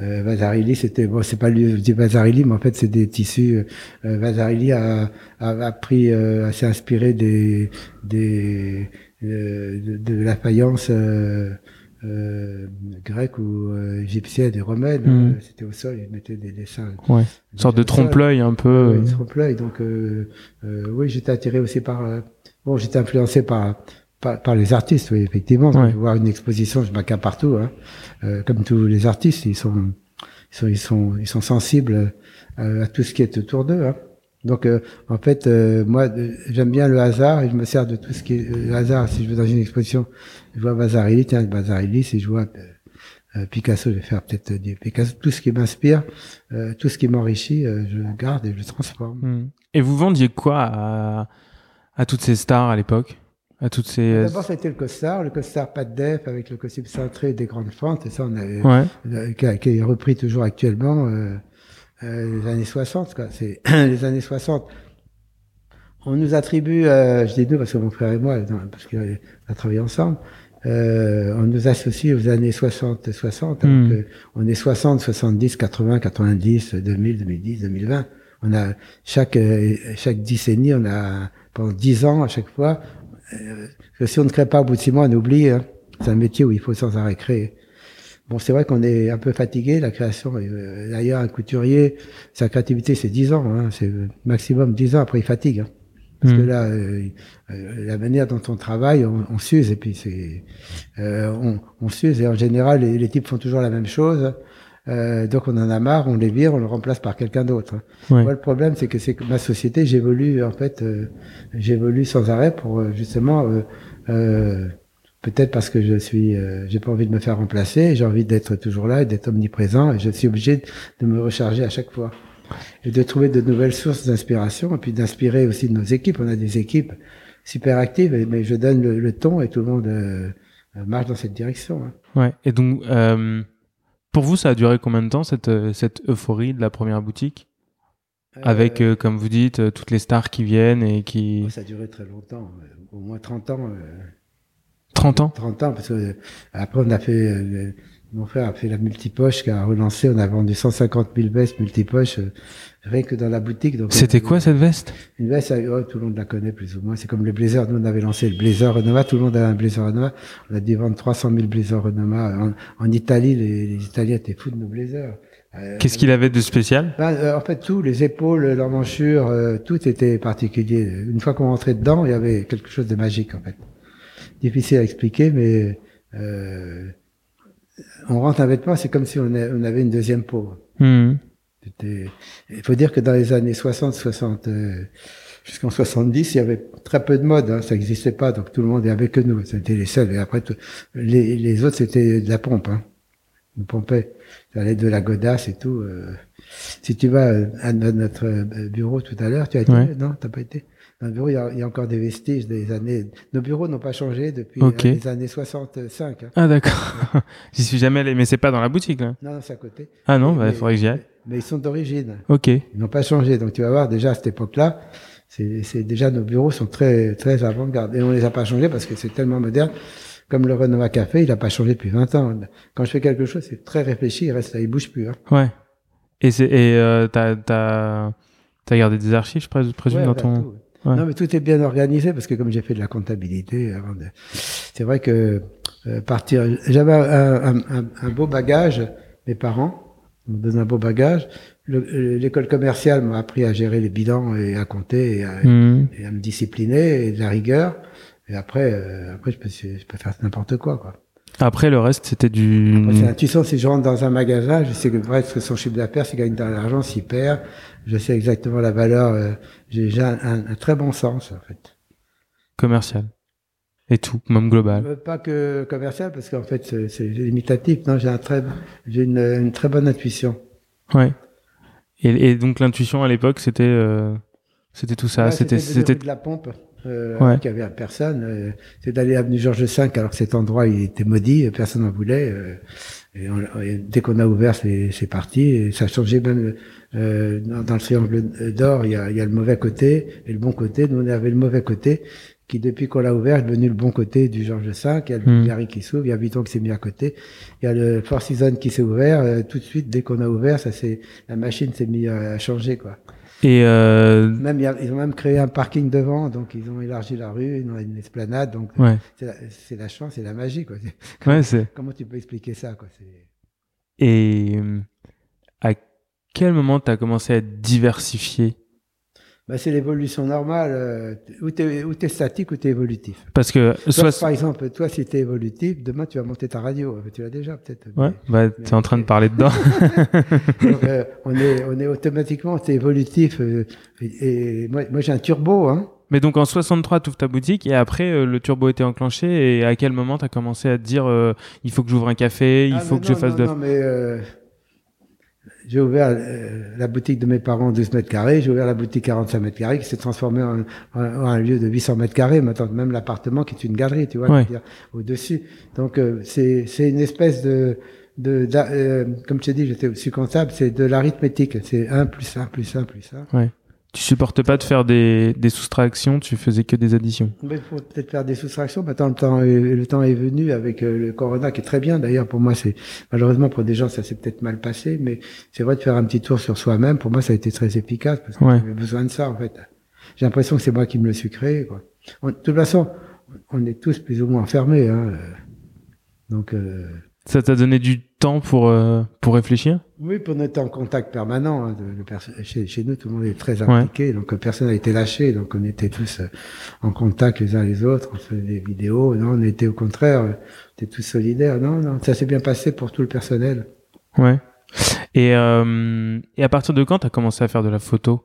Euh, Vasarelli, c'était, bon, c'est pas lui, dis Vasarelli, mais en fait, c'est des tissus, euh, Vasarelli a, a, a pris, euh, s'est inspiré des, des, euh, de, de la faïence, euh, euh, grecque ou euh, égyptienne et romaine. Mhm. Euh, C'était au sol, ils mettaient des dessins. Ouais. Une sorte de trompe-l'œil un peu. Ouais, euh, il se replaît. Donc, euh, oui, j'étais attiré aussi par. bon, j'étais influencé par, par par les artistes, oui, effectivement. Quand Ouais. je vois une exposition, je m'accapare partout. Hein. Comme tous les artistes, ils sont ils sont ils sont ils sont sensibles à tout ce qui est autour d'eux. Hein. Donc, euh, en fait, euh, moi, euh, j'aime bien le hasard et je me sers de tout ce qui est le hasard. Si je vais dans une exposition, je vois Vasarely, tiens, Vasarely, si je vois Picasso, je vais faire peut-être du Picasso. Tout ce qui m'inspire, tout ce qui m'enrichit, je le garde et je le transforme. Hmm. Et vous vendiez quoi à, à toutes ces stars à l'époque? À toutes ces... D'abord, c'était le costard, le costard pas de def avec le costume cintré des grandes fentes, et ça, on avait, ouais. qui, qui, est repris toujours actuellement. Euh, euh, les années 60, quoi. C'est les années 60. On nous attribue, euh, je dis nous parce que mon frère et moi, parce qu'on a travaillé ensemble, euh, on nous associe aux années 60, 60. Mm. on est 60, 70, 80, 90, 2000, 2010, 2020. On a chaque euh, chaque décennie, on a pendant 10 ans à chaque fois. Euh, si on ne crée pas au bout de 6 mois, on oublie. Hein. C'est un métier où il faut sans arrêt créer. Bon, c'est vrai qu'on est un peu fatigué, la création. Euh, d'ailleurs, un couturier, sa créativité, c'est 10 ans. Hein, c'est maximum 10 ans, après il fatigue. Hein. Parce que hmm. là, euh, euh, la manière dont on travaille, on, on s'use et puis c'est, on, on s'use et en général, les, types font toujours la même chose. donc on en a marre, on les vire, on le remplace par quelqu'un d'autre. Moi, le problème, c'est que c'est que ma société, j'évolue en fait, j'évolue sans arrêt pour justement Peut-être parce que je suis, euh, j'ai pas envie de me faire remplacer, j'ai envie d'être toujours là et d'être omniprésent, et je suis obligé de me recharger à chaque fois et de trouver de nouvelles sources d'inspiration et puis d'inspirer aussi nos équipes. On a des équipes super actives, mais je donne le, ton et tout le monde euh, marche dans cette direction. Hein. Ouais. Et donc, euh, pour vous, ça a duré combien de temps cette cette euphorie de la première boutique? Avec, comme vous dites, toutes les stars qui viennent et qui. Ça a duré très longtemps, au moins 30 ans. 30 ans? 30 ans, parce que euh, après on a fait, euh, mon frère a fait la multipoche qui a relancé, on a vendu 150 000 vestes multipoches, euh, rien que dans la boutique. C'était quoi cette veste? Une veste, oh, tout le monde la connaît plus ou moins, c'est comme le blazer, nous on avait lancé le blazer Renova, tout le monde avait un blazer Renova, on a dû vendre 300 000 blazers Renova. En, en Italie, les, les, Italiens étaient fous de nos blazers. Qu'est-ce qu'il avait de spécial? Ben, En fait, tout, les épaules, l'emmanchure, tout était particulier. Une fois qu'on rentrait dedans, il y avait quelque chose de magique en fait difficile à expliquer, mais euh, on rentre un vêtement, c'est comme si on, avait une deuxième peau. Hmm. Il faut dire que dans les années 60, 60, euh, jusqu'en 70, il y avait très peu de mode, hein, ça n'existait pas, donc tout le monde est avec nous, c'était les seuls. Et après, les, les, autres, c'était de la pompe. Hein. On pompait, ça allait de la godasse et tout. Euh. Si tu vas à notre bureau tout à l'heure, tu as été Non, t'as pas été? Dans le bureau, il y, a, il y, a, encore des vestiges des années. Nos bureaux n'ont pas changé depuis euh, les années 65. Hein. Ah d'accord. J'y suis jamais allé, mais c'est pas dans la boutique là. Non, c'est à côté. Ah non, il bah, faudrait que j'y aille. Mais ils sont d'origine. Ok. Ils n'ont pas changé, donc tu vas voir déjà à cette époque-là, c'est déjà nos bureaux sont très très avant-garde et on les a pas changés parce que c'est tellement moderne. Comme le Renova Café, il a pas changé depuis 20 ans. Quand je fais quelque chose, c'est très réfléchi, il reste là, il bouge plus. Hein. Ouais. Et c'est et euh, t'as t'as t'as gardé des archives, je présume, dans ton. Non, mais tout est bien organisé parce que comme j'ai fait de la comptabilité avant de... c'est vrai que euh, partir, j'avais un, un, un, beau bagage, mes parents m'ont donné un beau bagage. L'école commerciale m'a appris à gérer les bilans et à compter et à, mmh. et à me discipliner et de la rigueur. Et après, euh, après je peux, je peux faire n'importe quoi, quoi. Après, le reste, c'était du... C'est l'intuition, si je rentre dans un magasin, je sais que bref, son chiffre d'affaires, s'il gagne de l'argent, s'il perd, je sais exactement la valeur. Euh, j'ai un, un, très bon sens, en fait. Commercial. Et tout, même global. Euh, pas que commercial, parce qu'en fait, c'est limitatif. Non, j'ai un très, une, une, très bonne intuition. Ouais. Et, et donc l'intuition à l'époque, c'était, euh, c'était tout ça. c'était, c'était de la pompe. Euh, ouais. qu'il y avait personne. Euh, c'est d'aller avenue Georges V, alors que cet endroit il était maudit, personne n'en voulait. Euh, et, dès qu'on a ouvert, c'est parti. Et ça a changé même euh, dans, le triangle d'or. Il y a, il y a le mauvais côté et le bon côté. Nous on avait le mauvais côté qui depuis qu'on l'a ouvert est devenu le bon côté du Georges V. Il y a le Bulgari qui s'ouvre, il y a Vuitton qui s'est mis à côté, il y a le Four Seasons qui s'est ouvert. tout de suite, dès qu'on a ouvert, ça c'est la machine s'est mise à changer quoi. Et euh... même ils ont même créé un parking devant, donc ils ont élargi la rue, ils ont une esplanade, donc c'est la, la, chance, c'est la magie quoi. Comment, ouais, comment tu peux expliquer ça quoi? Et à quel moment tu as commencé à diversifier bah, c'est l'évolution normale. Euh, ou tu es, statique ou tu es évolutif. Parce que. soit... Par exemple, toi, si tu es évolutif, demain, tu vas monter ta radio. Tu l'as déjà, peut-être. Ouais, bah, tu es en train de parler dedans. Donc, euh, on, est, on est automatiquement, tu es évolutif. Euh, et, moi, moi j'ai un turbo. Hein. Mais donc en 63, tu ouvres ta boutique et après le turbo était enclenché et à quel moment tu as commencé à te dire il faut que j'ouvre un café, il ah, faut que je fasse de... Non, mais j'ai ouvert euh, la boutique de mes parents 12 mètres carrés, j'ai ouvert la boutique 45 mètres carrés qui s'est transformée en, un lieu de 800 mètres carrés, maintenant même l'appartement qui est une galerie, tu vois, au-dessus. Donc euh, c'est c'est une espèce de de, euh, comme je t'ai dit, j'étais aussi comptable, c'est de l'arithmétique, c'est 1 plus 1 plus 1 plus 1. Ouais. Tu supportes pas de faire des, des soustractions, tu faisais que des additions. Il faut peut-être faire des soustractions. Maintenant, le temps, est, le temps est venu avec euh, le corona qui est très bien. D'ailleurs, pour moi, c'est malheureusement pour des gens, ça s'est peut-être mal passé, mais c'est vrai de faire un petit tour sur soi-même. Pour moi, ça a été très efficace parce que j'avais besoin de ça en fait. J'ai l'impression que c'est moi qui me le suis créé. Quoi. de toute façon, on est tous plus ou moins enfermés. Hein. Donc euh, ça t'a donné du temps pour euh, pour réfléchir? Oui, pour être en contact permanent. Hein, de, chez, chez, nous, tout le monde est très impliqué, donc personne n'a été lâché. Donc on était tous euh, en contact les uns les autres. On faisait des vidéos. Non, on était au contraire, on était tous solidaires. Non, non, ça s'est bien passé pour tout le personnel. Ouais. Et euh, et à partir de quand t'as commencé à faire de la photo?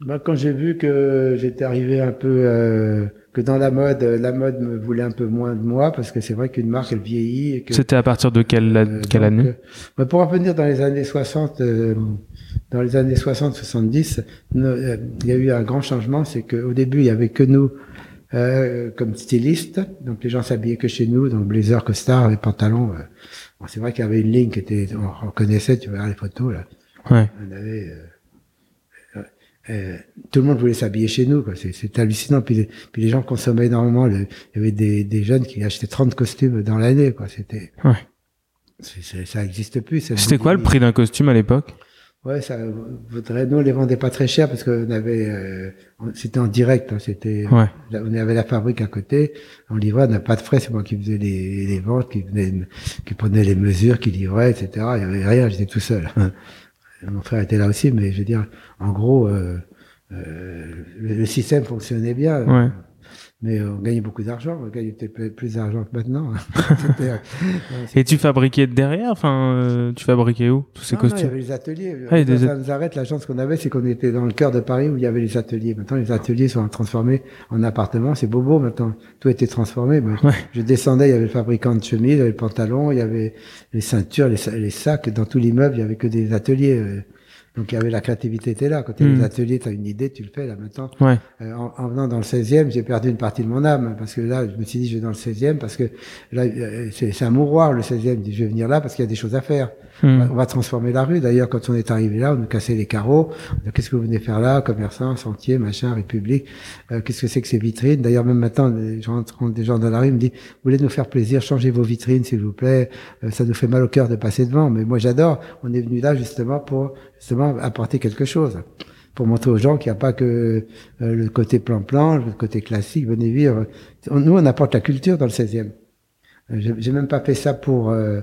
Bah, quand j'ai vu que j'étais arrivé un peu euh, que dans la mode, la mode me voulait un peu moins de moi parce que c'est vrai qu'une marque elle vieillit. C'était à partir de quelle, euh, quelle année bah, Pour revenir dans les années 60, euh, dans les années 60-70, il y a eu un grand changement, c'est qu'au début il y avait que nous comme stylistes, donc les gens s'habillaient que chez nous, donc blazer, costard, les pantalons. Bon, c'est vrai qu'il y avait une ligne qui était, on reconnaissait, tu vois les photos là. Ouais. On avait euh, tout le monde voulait s'habiller chez nous. C'est hallucinant. Puis, puis les gens consommaient énormément. il y avait des, des, jeunes qui achetaient 30 costumes dans l'année. C'était. Ouais. ça n'existe plus. C'était quoi le prix d'un costume à l'époque? Ouais, ça voudrait. Nous, on les vendait pas très cher parce qu'on avait. Euh, c'était en direct. Hein, c'était. Ouais. On avait la fabrique à côté. On livrait. On n'a pas de frais. C'est moi qui faisais les, les ventes, qui venait, qui prenait les mesures, qui livrait, etc. Il y avait rien. J'étais tout seul. Mon frère était là aussi, mais je veux dire, en gros, euh, euh, le, système fonctionnait bien. Mais on gagnait beaucoup d'argent, on gagnait peut-être plus d'argent que maintenant. et tu fabriquais derrière, enfin, euh, tu fabriquais où tous ces costumes Il y avait les ateliers. Ah, des... Ça nous arrête. La chance qu'on avait, c'est qu'on était dans le cœur de Paris où il y avait les ateliers. Maintenant, les ateliers sont transformés en appartements. C'est bobo maintenant. Tout été transformé. Je descendais, il y avait le fabricant de chemises, il y avait le pantalon, il y avait les ceintures, les, les sacs. Dans tout l'immeuble, il y avait que des ateliers. Donc il y avait la créativité était là. Quand tu as des hmm. ateliers, tu as une idée, tu le fais là maintenant. Ouais. Euh, en, en, venant dans le 16e, j'ai perdu une partie de mon âme parce que là, je me suis dit je vais dans le 16e parce que là euh, c'est un mouroir le 16e. Je vais venir là parce qu'il y a des choses à faire. Hmm. On va transformer la rue. D'ailleurs, quand on est arrivé là, on nous cassait les carreaux. Qu'est-ce que vous venez faire là, commerçant, sentier, machin, République euh, Qu'est-ce que c'est que ces vitrines? D'ailleurs, même maintenant, je des gens dans la rue, me disent vous voulez nous faire plaisir, changez vos vitrines, s'il vous plaît. ça nous fait mal au cœur de passer devant. Mais moi, j'adore. On est venu là justement pour justement apporter quelque chose pour montrer aux gens qu'il n'y a pas que euh, le côté plan-plan, le côté classique, venez vivre. Nous, on apporte la culture dans le 16e. Euh, j'ai même pas fait ça pour... Euh,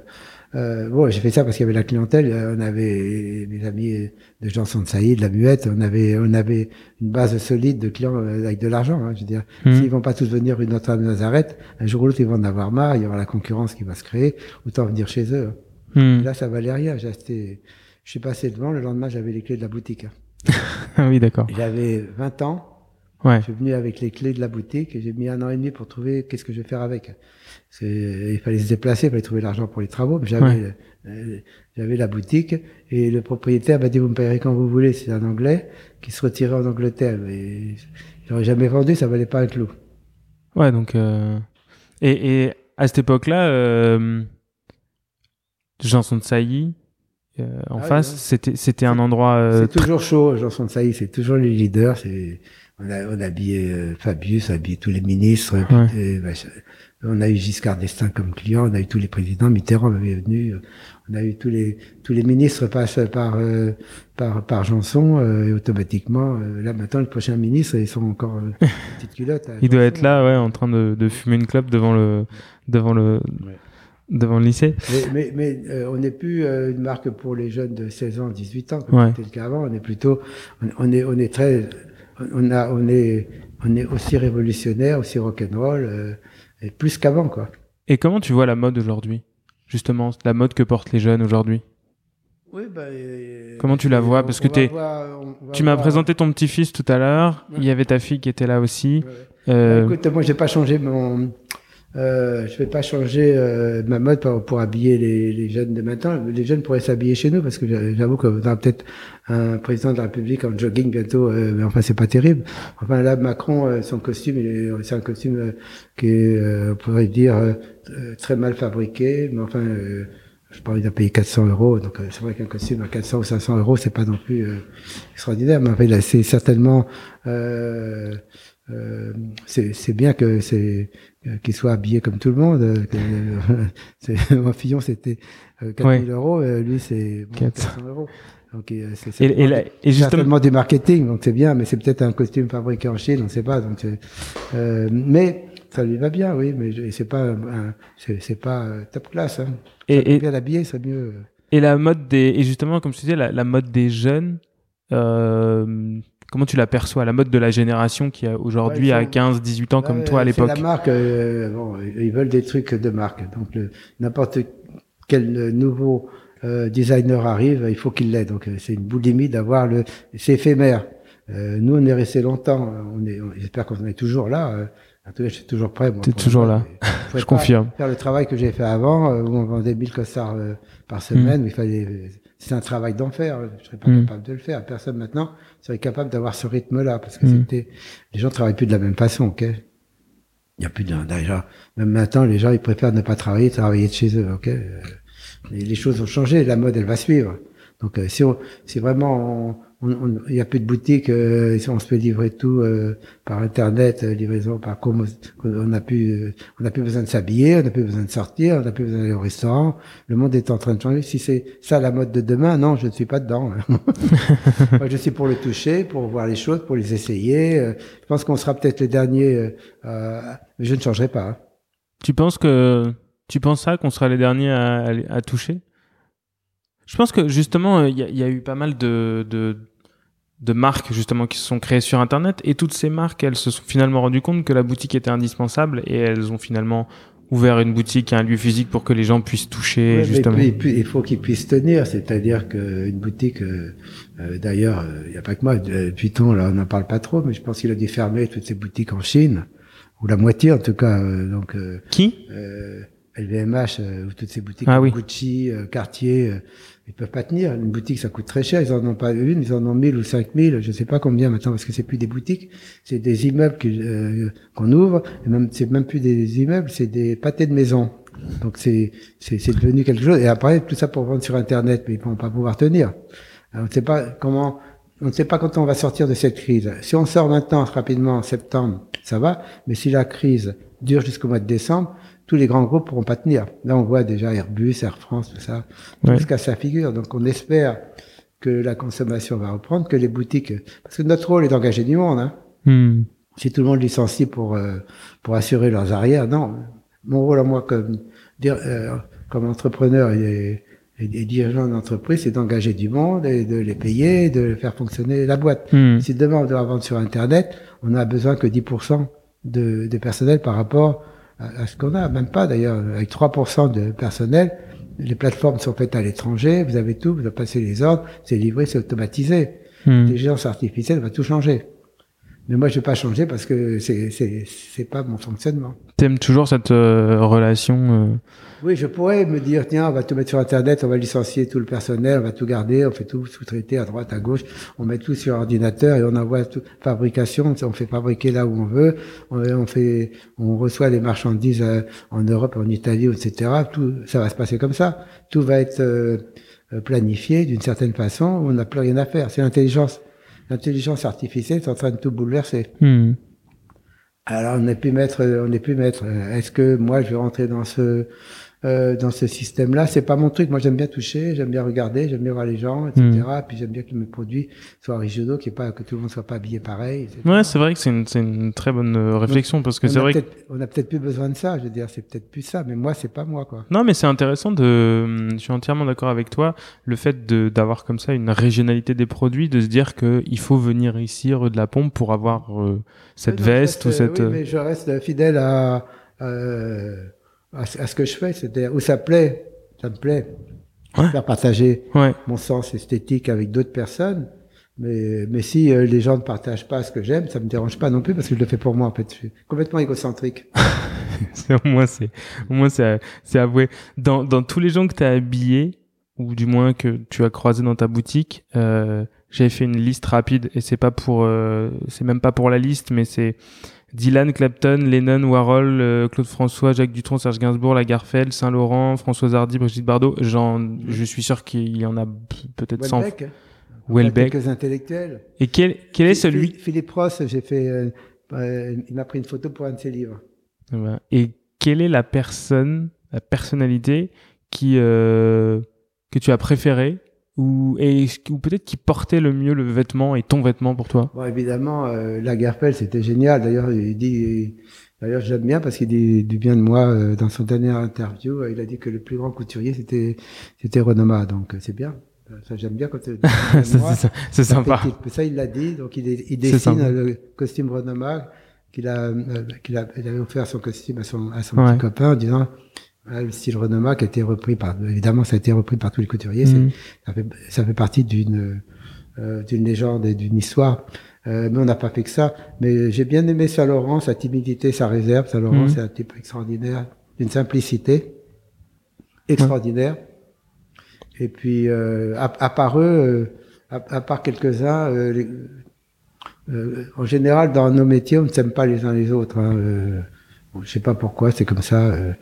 euh, bon, j'ai fait ça parce qu'il y avait la clientèle. On avait des amis de Janson de Saïd, de la Muette. On avait, on avait une base solide de clients avec de l'argent. Hein, je veux dire, mmh. s'ils vont pas tous venir une Notre-Dame de Nazareth, un jour ou l'autre ils vont en avoir marre. Il y aura la concurrence qui va se créer. Autant venir chez eux. Mmh. Là, ça valait rien. J'ai acheté je suis passé devant, le lendemain, j'avais les clés de la boutique. ah oui, d'accord. J'avais 20 ans. Ouais. Je suis venu avec les clés de la boutique et j'ai mis un an et demi pour trouver qu'est-ce que je vais faire avec. Il fallait se déplacer, il fallait trouver l'argent pour les travaux. J'avais, euh, j'avais la boutique et le propriétaire m'a dit vous me payerez quand vous voulez. C'est un Anglais qui se retirait en Angleterre. Mais j'aurais jamais vendu, ça valait pas un clou. Ouais, donc euh... et, et à cette époque-là, euh... Janson de Sailly, euh, en ah face, c'était c'était un endroit. Euh, c'est toujours chaud, Janson de Sailly, c'est toujours les leaders. C'est on a on a habillé euh, Fabius, habillé tous les ministres. Bah, on a eu Giscard d'Estaing comme client, on a eu tous les présidents, Mitterrand avait venu, on a eu tous les tous les ministres passent par par par Janson et automatiquement là maintenant le prochain ministre ils sont encore petite culotte. Il doit être là ouais en train de, de fumer une clope devant le devant le devant le lycée. Mais, mais, euh, on n'est plus euh, une marque pour les jeunes de 16 ans, 18 ans, comme c'était le cas avant. On est plutôt, on, est, on est très, on a, on est, on est aussi révolutionnaire, aussi rock'n'roll, euh, et plus qu'avant, quoi. Et comment tu vois la mode aujourd'hui Justement, la mode que portent les jeunes aujourd'hui? Oui, bah, Comment tu la vois? Parce que es, tu m'as présenté ton petit-fils tout à l'heure. Il y avait ta fille qui était là aussi. Euh... Bah, écoute, moi, j'ai pas changé mon. Euh, je vais pas changer euh, ma mode pour, pour habiller les, les, jeunes de maintenant. Les jeunes pourraient s'habiller chez nous parce que j'avoue que vous avez peut-être un président de la République en jogging bientôt, euh, mais enfin c'est pas terrible. Enfin là, Macron, euh, son costume, c'est un costume qui est, on pourrait dire, très mal fabriqué, mais enfin je envie de payer 400 euros. Donc, c'est vrai qu'un costume à 400 ou 500 euros, c'est pas non plus euh, extraordinaire. Mais en fait, c'est certainement, euh, euh, c'est bien que c'est qu'il soit habillé comme tout le monde. Que, mon Fillon, c'était 4000 euros. lui, c'est 400 euros. Donc, c'est et, et, et justement du marketing, donc c'est bien, mais c'est peut-être un costume fabriqué en Chine, on ne sait pas. Donc, mais ça lui va bien, oui, mais c'est pas, c'est pas top class. Hein. Et, et bien habillé, c'est mieux. Et la mode des, et justement, comme je disais, la, la mode des jeunes, euh, comment tu l'aperçois La mode de la génération qui a aujourd'hui à 15, 18 ans comme toi à l'époque. La marque, euh, bon, ils veulent des trucs de marque. Donc n'importe quel nouveau euh, designer arrive, il faut qu'il l'ait. Donc c'est une boulimie d'avoir le, c'est éphémère. Euh, nous, on est resté longtemps. On est, j'espère qu'on est toujours là. En tout cas, je suis toujours prêt. Tu es toujours là. je confirme. Faire le travail que j'ai fait avant, euh, où on vendait 1000 costards euh, par semaine, mm. il fallait. C'est un travail d'enfer. Je serais pas mm. capable de le faire. Personne maintenant serait capable d'avoir ce rythme-là, parce que mm. c'était. Les gens travaillent plus de la même façon, ok? Il y a plus d'un déjà. Même maintenant, les gens ils préfèrent ne pas travailler, travailler de chez eux, ok? Euh, les choses ont changé. La mode, elle va suivre. Donc, si, on, si vraiment il n'y a plus de boutique, euh, on se peut livrer tout euh, par internet, euh, livraison par comme on a plus, on n'a plus besoin de s'habiller, on n'a plus besoin de sortir, on n'a plus besoin d'aller au restaurant. Le monde est en train de changer. Si c'est ça la mode de demain, non, je ne suis pas dedans. Je suis pour le toucher, pour voir les choses, pour les essayer. je pense qu'on sera peut-être les derniers, mais je ne changerai pas. Hein. Tu penses que tu penses ça qu'on sera les derniers à, à toucher? Je pense que justement, il y, y, a eu pas mal de, de, de, marques justement qui se sont créées sur Internet et toutes ces marques, elles se sont finalement rendues compte que la boutique était indispensable et elles ont finalement ouvert une boutique, un lieu physique pour que les gens puissent toucher justement. Mais puis, il faut qu'ils puissent tenir, c'est-à-dire qu'une boutique, euh, euh d'ailleurs, il n'y a pas que moi, euh, Python, là, on n'en parle pas trop, mais je pense qu'il a dû fermer toutes ces boutiques en Chine, ou la moitié en tout cas. Euh, donc Qui? LVMH, ou toutes ces boutiques, ah, oui. Gucci, Cartier ils peuvent pas tenir. Une boutique, ça coûte très cher. Ils en ont pas une, ils en ont mille ou cinq mille. Je sais pas combien maintenant parce que c'est plus des boutiques, c'est des immeubles euh, qu'on ouvre. Et même, c'est même plus des immeubles, c'est des pâtés de maison. Donc c'est, c'est, devenu quelque chose. Et après, tout ça pour vendre sur Internet, mais ils vont pas pouvoir tenir. on ne sait pas comment, on ne sait pas quand on va sortir de cette crise. Si on sort maintenant, rapidement, en septembre, ça va. Mais si la crise dure jusqu'au mois de décembre, tous les grands groupes pourront pas tenir. Là, on voit déjà Airbus, Air France, tout ça, jusqu'à sa figure. Donc, on espère que la consommation va reprendre, que les boutiques, parce que notre rôle est d'engager du monde. Hein. Hmm. Si tout le monde licencie pour euh, pour assurer leurs arrières, non. Mon rôle à moi comme dire euh, comme entrepreneur et, et, dirigeant d'entreprise, c'est d'engager du monde et de les payer, de faire fonctionner la boîte. Hmm. Si demain on doit vendre sur Internet, on n'a besoin que 10% de, de personnel par rapport à, ce qu'on a, même pas d'ailleurs, avec 3% de personnel, les plateformes sont faites à l'étranger, vous avez tout, vous avez passé les ordres, c'est livré, c'est automatisé. Hmm. L'intelligence artificielle va tout changer. Mais moi, je vais pas changer parce que c'est c'est c'est pas mon fonctionnement. T'aimes toujours cette euh, relation euh... Oui, je pourrais me dire tiens, on va tout mettre sur internet, on va licencier tout le personnel, on va tout garder, on fait tout sous-traiter à droite, à gauche, on met tout sur ordinateur et on envoie tout fabrication, on fait fabriquer là où on veut, on, fait, on reçoit les marchandises euh, en Europe, en Italie, etc. Tout, ça va se passer comme ça. Tout va être euh, planifié d'une certaine façon. On n'a plus rien à faire. C'est l'intelligence l'intelligence artificielle est en train de tout bouleverser. Hmm. Alors on n'est plus maître, on n'est plus maître. Est-ce que moi je vais rentrer dans ce euh, dans ce système-là. C'est pas mon truc. Moi, j'aime bien toucher, j'aime bien regarder, j'aime bien voir les gens, etc. Mm. Puis j'aime bien que mes produits soient originaux, qu'il pas que tout le monde soit pas habillé pareil. etc. Ouais, c'est vrai que c'est une, une très bonne euh, réflexion parce que c'est vrai que on a peut-être plus besoin de ça. Je veux dire, c'est peut-être plus ça. Mais moi, c'est pas moi, quoi. Non, mais c'est intéressant de. Je suis entièrement d'accord avec toi. Le fait d'avoir comme ça une régionalité des produits, de se dire que il faut venir ici rue de la Pompe pour avoir euh, cette Oui, veste ou cette. Oui, mais je reste fidèle à, euh, à, ce à ce que je fais. C'est-à-dire où ça plaît, ça me plaît. Ouais. Faire partager Ouais. mon sens esthétique avec d'autres personnes. Mais, mais si euh, les gens ne partagent pas ce que j'aime, ça me dérange pas non plus parce que je le fais pour moi. En fait, je suis complètement égocentrique. Au moins c'est au moins c'est c'est avoué. Dans dans tous les gens que tu as habillés ou du moins que tu as croisés dans ta boutique, euh, j'avais fait une liste rapide et c'est pas pour euh, c'est même pas pour la liste mais c'est Dylan, Clapton, Lennon, Warhol, euh, Claude François, Jacques Dutronc, Serge Gainsbourg, Lagarfeld, Saint-Laurent, Françoise Hardy, Brigitte Bardot. J'en, je suis sûr qu'il y en a peut-être 100. Welbeck. Welbeck. Quelques intellectuels. Et quel, quel est celui? Philippe- Philippe Ross, j'ai fait, euh, euh, il m'a pris une photo pour un de ses livres. Voilà. Et quelle est la personne, la personnalité qui euh, que tu as préférée ou et ou peut-être qui portait le mieux le vêtement et ton vêtement pour toi? Bon, évidemment, euh, Lagerfeld, c'était génial. D'ailleurs, il dit, d'ailleurs, j'aime bien parce qu'il dit du bien de moi euh, dans son dernière interview. euh, Il a dit que le plus grand couturier, c'était, c'était Renoma. Donc, c'est bien. Ça, j'aime bien quand c'est sympa. Ça, il l'a dit. Donc, il, il dessine le costume Renoma qu'il a, euh, qu'il a, il avait offert son costume à son, à son Ouais. petit copain en disant, le style Renoma qui a été repris par, évidemment, ça a été repris par tous les couturiers. Mhm. ça fait, ça fait partie d'une euh, d'une légende et d'une histoire. Euh, mais on n'a pas fait que ça. Mais j'ai bien aimé Saint Laurent, sa timidité, sa réserve. Saint Laurent, Mhm. c'est un type extraordinaire, d'une simplicité extraordinaire. Et puis, euh, à, à part eux, à, à part quelques-uns, en général, dans nos métiers, on ne s'aime pas les uns les autres. Hein. Je sais pas pourquoi, c'est comme ça. euh,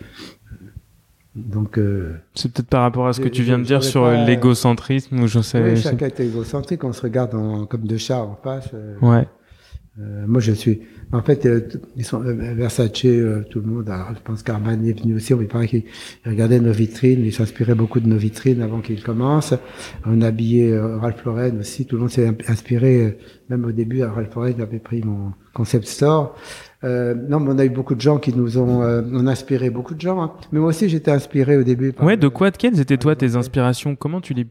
donc, euh, C'est peut-être par rapport à ce que tu viens de dire sur pas- l'égocentrisme ou je sais. oui, chacun est égocentrique, on se regarde en- comme deux chats en face. euh, Ouais. euh, moi, je suis. En fait, euh, ils sont euh, Versace, euh, tout le monde. alors, je pense qu'Armani est venu aussi. Il paraît qu'il il regardait nos vitrines, il s'inspirait beaucoup de nos vitrines avant qu'il commence. On habillait Ralph Lauren aussi. Tout le monde s'est inspiré. même au début, Ralph Lauren avait pris mon concept store. Euh, non, mais on a eu beaucoup de gens qui nous ont, euh, on a inspiré beaucoup de gens. hein. Mais moi aussi, j'étais inspiré au début. par- Ouais, de quoi, de quelles étaient toi tes ouais. inspirations? Comment tu les,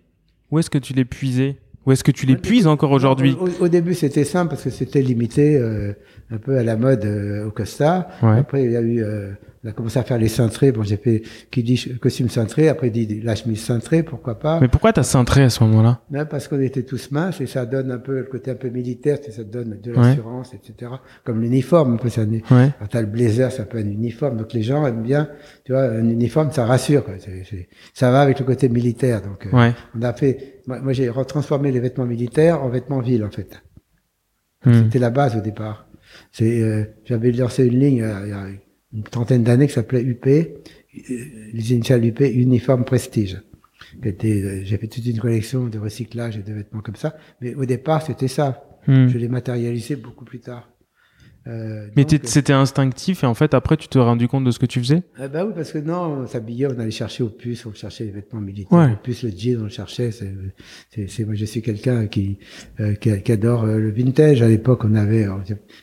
où est-ce que tu les puisais? Où est-ce que tu les puises encore aujourd'hui? Au, au début, c'était simple parce que c'était limité euh, un peu à la mode euh, au Costa. Ouais. Après, il y a eu, euh, on a commencé à faire les cintrés. Bon, j'ai fait qui dit costume cintré. Après, dit la chemise cintrée, pourquoi pas. Mais pourquoi t'as cintré à ce moment-là? Non, parce qu'on était tous minces et ça donne un peu le côté un peu militaire, ça donne de Ouais. l'assurance, etc. Comme l'uniforme, un peu ça. Ouais. Quand t'as le blazer, ça peut être un uniforme. Donc les gens aiment bien, tu vois, un uniforme, ça rassure. Quoi. C'est- c'est- ça va avec le côté militaire. Donc euh, Ouais. on a fait, moi, moi, j'ai retransformé les vêtements militaires en vêtements ville en fait. Hmm. C'était la base au départ. C'est, euh, j'avais lancé une ligne euh, il y a une trentaine d'années qui s'appelait UP, euh, les initiales UP, Uniforme Prestige. Qui était, J'ai fait toute une collection de recyclage et de vêtements comme ça. Mais au départ, c'était ça. Hmm. Je l'ai matérialisé beaucoup plus tard. Euh, Mais c'était instinctif et en fait après tu te rendu compte de ce que tu faisais? Ah bah oui, parce que non, on s'habillait, on allait chercher au puce, on cherchait les vêtements militaires. Ouais. Au puce, le jean, on le cherchait. C'est, moi, je suis quelqu'un qui, euh, qui, qui adore euh, le vintage. À l'époque, on avait, euh,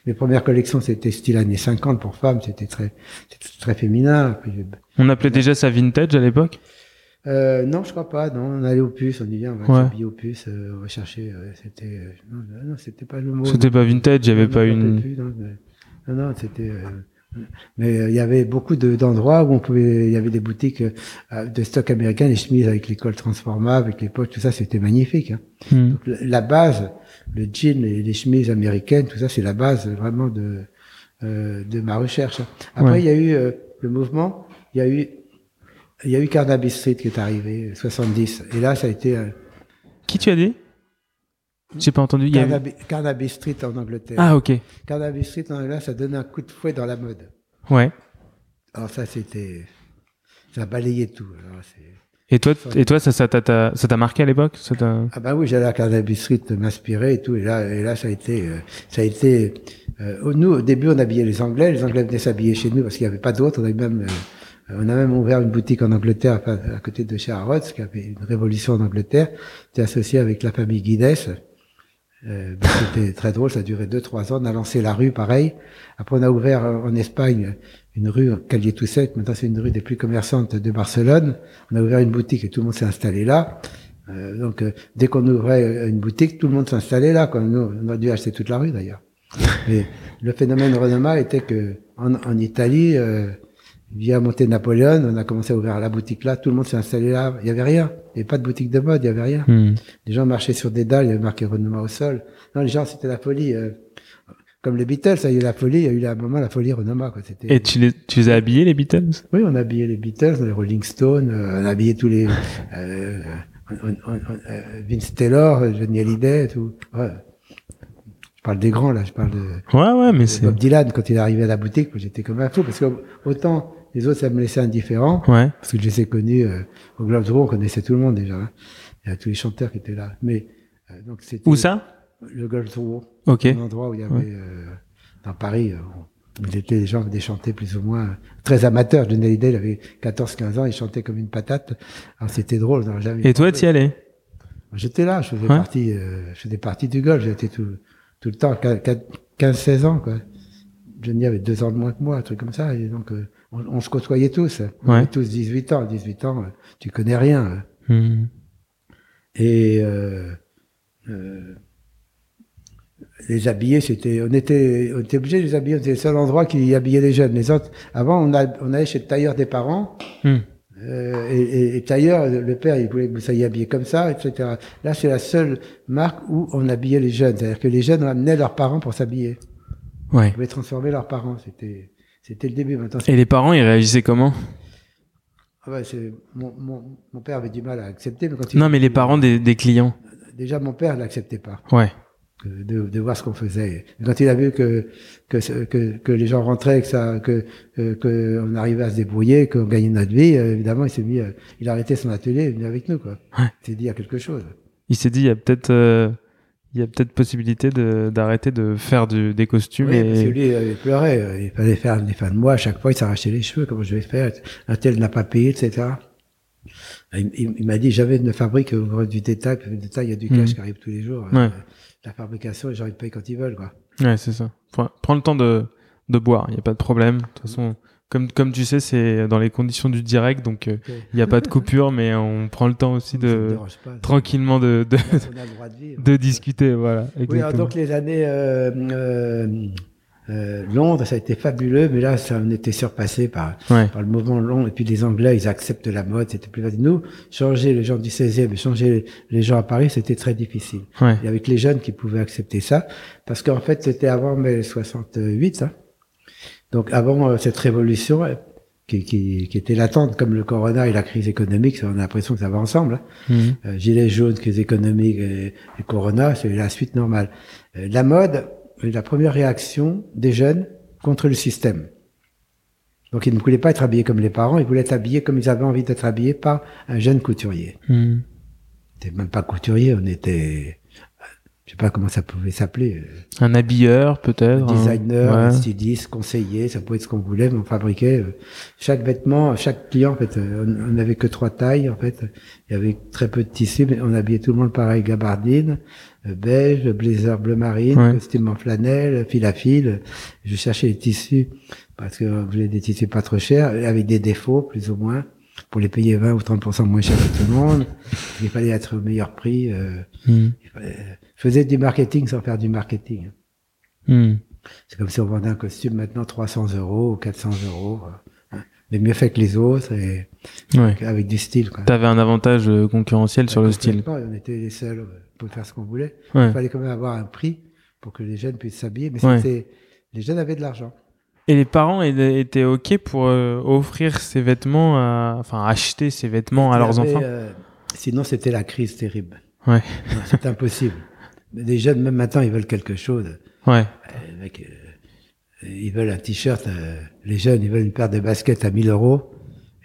mes premières collections, c'était style années 50 pour femmes, c'était très, c'était très féminin. On appelait déjà ça vintage à l'époque? Euh, non, je crois pas. Non, on allait au puce, on dit viens, on va Ouais. s'habiller au puce, euh, on va chercher. euh, c'était, euh, non, non, c'était pas le mot. C'était pas vintage, il y avait pas une. plus, non, non, non, c'était. euh, mais euh, il y avait beaucoup de- d'endroits où on pouvait. Il y avait des boutiques de stock américain, les chemises avec les cols transformables, avec les poches, tout ça, c'était magnifique. hein. Hmm. Donc, la base, le jean et les chemises américaines, tout ça, c'est la base vraiment de euh, de ma recherche. Après, Ouais. il y a eu le mouvement. Il y a eu il y a eu Carnaby Street qui est arrivé, 70. Et là, ça a été euh, Qui tu as dit? J'ai pas entendu. eu- Carnaby, Carnaby Street en Angleterre. Ah ok. Carnaby Street, en- là, ça donnait un coup de fouet dans la mode. Ouais. Alors ça, c'était... Ça balayait tout. Alors, Et toi, et toi, ça, ça t'a- t'a, ça t'a marqué à l'époque? Ah ben oui, j'allais à Carnaby Street m'inspirer et tout. Et là, et là, ça a été... euh, ça a été euh, nous, au début, on habillait les Anglais. Les Anglais venaient s'habiller chez nous parce qu'il n'y avait pas d'autres. On avait même... euh, on a même ouvert une boutique en Angleterre, à côté de Harrods, qui avait une révolution en Angleterre. C'était associé avec la famille Guinness. Euh, C'était très drôle, ça a duré deux, trois ans. On a lancé la rue, pareil. Après, on a ouvert en Espagne une rue, Calier Toussaint. Maintenant, c'est une rue des plus commerçantes de Barcelone. On a ouvert une boutique et tout le monde s'est installé là. Euh, donc, euh, dès qu'on ouvrait une boutique, tout le monde s'installait là. Quoi. Nous, on a dû acheter toute la rue, d'ailleurs. Mais le phénomène Renoma était que en, en Italie, euh, via Monte Napoléon, on a commencé à ouvrir la boutique là, tout le monde s'est installé là, il y avait rien, il n'y avait pas de boutique de mode, il y avait rien. Hmm. Les gens marchaient sur des dalles, il y avait marqué Renoma au sol. Non, les gens, c'était la folie. euh, comme les Beatles, ça y est, la folie, il y a eu à un moment la folie Renoma. Quoi. C'était... Et tu les, tu les as habillés, les Beatles? Oui, on a habillé les Beatles, les Rolling Stones, euh, on a habillé tous les... Euh, on- on- on- euh, Vince Taylor, Johnny Hallyday, tout. Ouais. Je parle des grands, là, je parle de... Ouais, ouais, mais c'est. Bob Dylan, quand il est arrivé à la boutique, j'étais comme un fou, parce que autant les autres, ça me laissait indifférent, Ouais. parce que je les ai connus euh, au Globe on connaissait tout le monde déjà. hein. Il y a tous les chanteurs qui étaient là. Mais euh, donc c'était Où ça? Le Globe Ok. un endroit où il y avait euh, dans Paris, euh, où il était des gens qui chantaient plus ou moins euh, très amateurs. Johnny Hallyday, il avait 14-15 ans, il chantait comme une patate. Alors c'était drôle, jamais. Et toi, t'y allais? J'étais là, je faisais Ouais. partie, euh, je faisais partie du golf. J'étais tout, tout le temps, 15-16 ans, quoi. Johnny avait deux ans de moins que moi, un truc comme ça. Et donc, euh, on, on se côtoyait tous. On Ouais. avait tous 18 ans. 18 ans, tu connais rien. Hmm. Et euh, euh, les habiller, c'était, on était, on était obligé de les habiller. C'était le seul endroit qui habillait les jeunes. Les autres, avant, on, a, on allait chez le tailleur des parents. Hmm. Euh, et, et, et tailleur, le père, il voulait que vous soyez habillé comme ça, etc. Là, c'est la seule marque où on habillait les jeunes. C'est-à-dire que les jeunes amenaient leurs parents pour s'habiller. Ouais. Ils pouvaient transformer leurs parents. C'était, c'était le début. Maintenant, Et les parents, ils réagissaient comment Ah ouais, c'est, mon, mon, mon père avait du mal à accepter, mais quand il, Non, mais les parents des, des clients. déjà mon père l'acceptait pas. Ouais. que- de, de voir ce qu'on faisait. Et quand il a vu que que, que, que les gens rentraient, que ça, que on arrivait à se débrouiller, qu'on gagnait notre vie, euh, évidemment, il s'est mis, euh, il a arrêté son atelier, il est venu avec nous, quoi. Ouais. Il s'est dit il y a quelque chose. Il s'est dit, il y a peut-être, euh, il y a peut-être possibilité d'arrêter de faire du, des costumes Oui, parce que et. lui, euh, il pleurait. euh, Il fallait faire des fins de mois. À chaque fois, il s'arrachait les cheveux. Comment je vais faire? Un tel n'a pas payé, etc. Il, il- il m'a dit, j'avais une fabrique où du détail. Le détail, il y a du Mhm. cash qui arrive tous les jours. Ouais. Euh, La fabrication, les gens, ils payent quand ils veulent, quoi. Ouais, c'est ça. Prends, prends le temps de, de boire. Il n'y a pas de problème. De toute façon, comme, comme tu sais, c'est dans les conditions du direct, donc euh, il n'y a pas de coupure, mais on prend le temps aussi de pas. tranquillement de, de, de vivre. de discuter. Voilà. Oui, alors donc les années euh, euh, euh, Londres, ça a été fabuleux, mais là, ça on était surpassé par, Ouais. par le mouvement long. Et puis les Anglais, ils acceptent la mode, c'était plus facile. Nous, changer les gens du 16e et changer les gens à Paris, c'était très difficile. Ouais. Et avec les jeunes qui pouvaient accepter ça, parce qu'en fait, c'était avant mai 68. Hein. Donc avant euh, cette révolution, euh, qui, qui, qui était latente, comme le corona et la crise économique, ça, on a l'impression que ça va ensemble. Hein. Mhm. Euh, Gilets jaunes, crise économique et, et Corona, c'est la suite normale. La mode est la première réaction des jeunes contre le système. Donc ils ne voulaient pas être habillés comme les parents, ils voulaient être habillés comme ils avaient envie d'être habillés par un jeune couturier. On n'était même pas couturier, on était, pas comment ça pouvait s'appeler, euh, Un habilleur, peut-être. un- designer, Ouais. un styliste, conseiller, ça pouvait être ce qu'on voulait, mais on fabriquait euh, chaque vêtement, chaque client, en fait, euh, on n'avait que trois tailles, en fait, il y avait très peu de tissus, mais on habillait tout le monde pareil, gabardine, beige, blazer bleu marine, Ouais. costume en flanelle, fil à fil, je cherchais les tissus, parce que je voulais des tissus pas trop chers, avec des défauts, plus ou moins, pour les payer 20 ou 30% moins cher que tout le monde, il fallait être au meilleur prix, euh, Mhm. Faisais du marketing sans faire du marketing. Mhm. C'est comme si on vendait un costume maintenant 300 euros ou 400 euros. hein. Mais mieux fait que les autres et Ouais. avec du style. Quoi. T'avais un avantage euh, concurrentiel sur le style. On était les seuls euh, pour faire ce qu'on voulait. Ouais. Il fallait quand même avoir un prix pour que les jeunes puissent s'habiller. Mais Ouais. c'était, les jeunes avaient de l'argent. Et les parents étaient OK pour euh, offrir ces vêtements, à... enfin acheter ces vêtements à leurs avait, enfants? euh, sinon, c'était la crise terrible. Ouais. C'est impossible. Mais les jeunes, même maintenant, ils veulent quelque chose. Ouais. Euh, mec, euh, ils veulent un t-shirt. euh, les jeunes, ils veulent une paire de baskets à 1000 euros.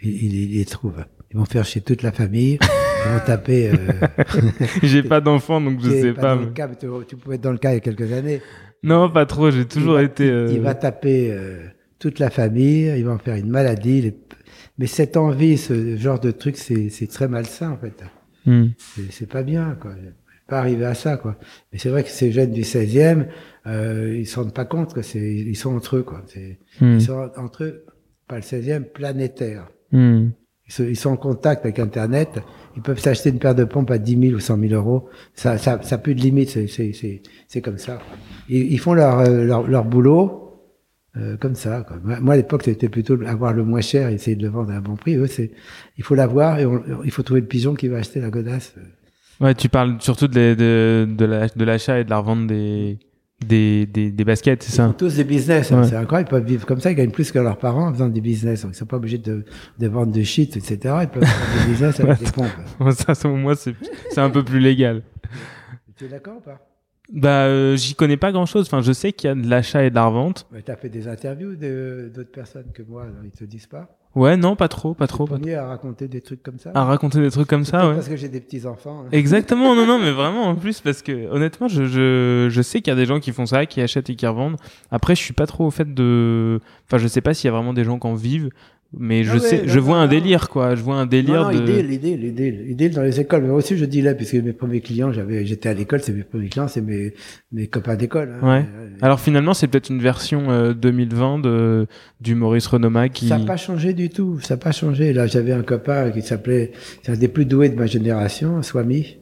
Ils, ils, ils les trouvent. Ils vont faire chez toute la famille. Ils vont taper. Euh, J'ai pas d'enfants donc je sais pas. le mais- cas, tu, tu pouvais être dans le cas il y a quelques années. Non, pas trop. J'ai toujours il va, été. euh, Il va taper euh, toute la famille, il va en faire une maladie. les- Mais cette envie, ce genre de truc, c'est très malsain en fait. C'est- C'est pas bien, quoi. Pas arriver à ça, quoi. Mais c'est vrai que ces jeunes du 16e, euh, ils se rendent pas compte que c'est, ils sont entre eux, quoi. C'est- Hmm. Ils sont entre eux, pas le 16e, planétaire. Hmm. Ils sont, ils sont en contact avec Internet. Ils peuvent s'acheter une paire de pompes à 10 000 ou 100 000 euros. Ça, ça, ça a plus de limite. C'est, c'est, c'est, c'est comme ça. Ils, ils font leur, euh, leur, leur boulot euh, comme ça. Quoi. Moi, moi, à l'époque, c'était plutôt avoir le moins cher et essayer de le vendre à un bon prix. Eux, c'est, il faut l'avoir et on- il faut trouver le pigeon qui va acheter la godasse. Ouais, tu parles surtout de, de, de la- de l'achat et de la revente des, des, des, des baskets, c'est Ils font ça? tous des business. hein. C'est incroyable. Ils peuvent vivre comme ça. Ils gagnent plus que leurs parents en faisant des business. Donc, ils sont pas obligés de, de vendre de shit, etc. Ils peuvent faire des business avec des pompes. Ça, selon moi, c'est c'est un peu plus légal. Tu es d'accord ou pas? Bah, euh, j'y connais pas grand chose. Enfin, je sais qu'il y a de l'achat et de la revente. Tu as fait des interviews de- d'autres personnes que moi. Alors, ils te disent pas? Ouais, non, pas trop, pas trop. Pas à raconter des trucs comme ça. À raconter des trucs comme ça, ouais. Parce que j'ai des petits enfants. hein. Exactement, non, non, mais vraiment en plus parce que honnêtement, je, je, je sais qu'il y a des gens qui font ça, qui achètent et qui revendent. Après, je suis pas trop au fait de, enfin, je sais pas s'il y a vraiment des gens qui en vivent, mais je Ah ouais, sais, je vois un délire quoi, je vois un délire non, non, de. idée, l'idée, l'idée, l'idée dans les écoles. Mais moi aussi, je dis là, puisque mes premiers clients, j'avais, j'étais à l'école, c'est mes premiers clients, c'est mes, mes copains d'école. hein. Ouais. Euh, Alors finalement, c'est peut-être une version euh, 2020 de du Maurice Renoma qui. Ça n'a pas changé du tout. Ça n'a pas changé. Là, j'avais un copain qui s'appelait, c'est un des plus doués de ma génération, Swami.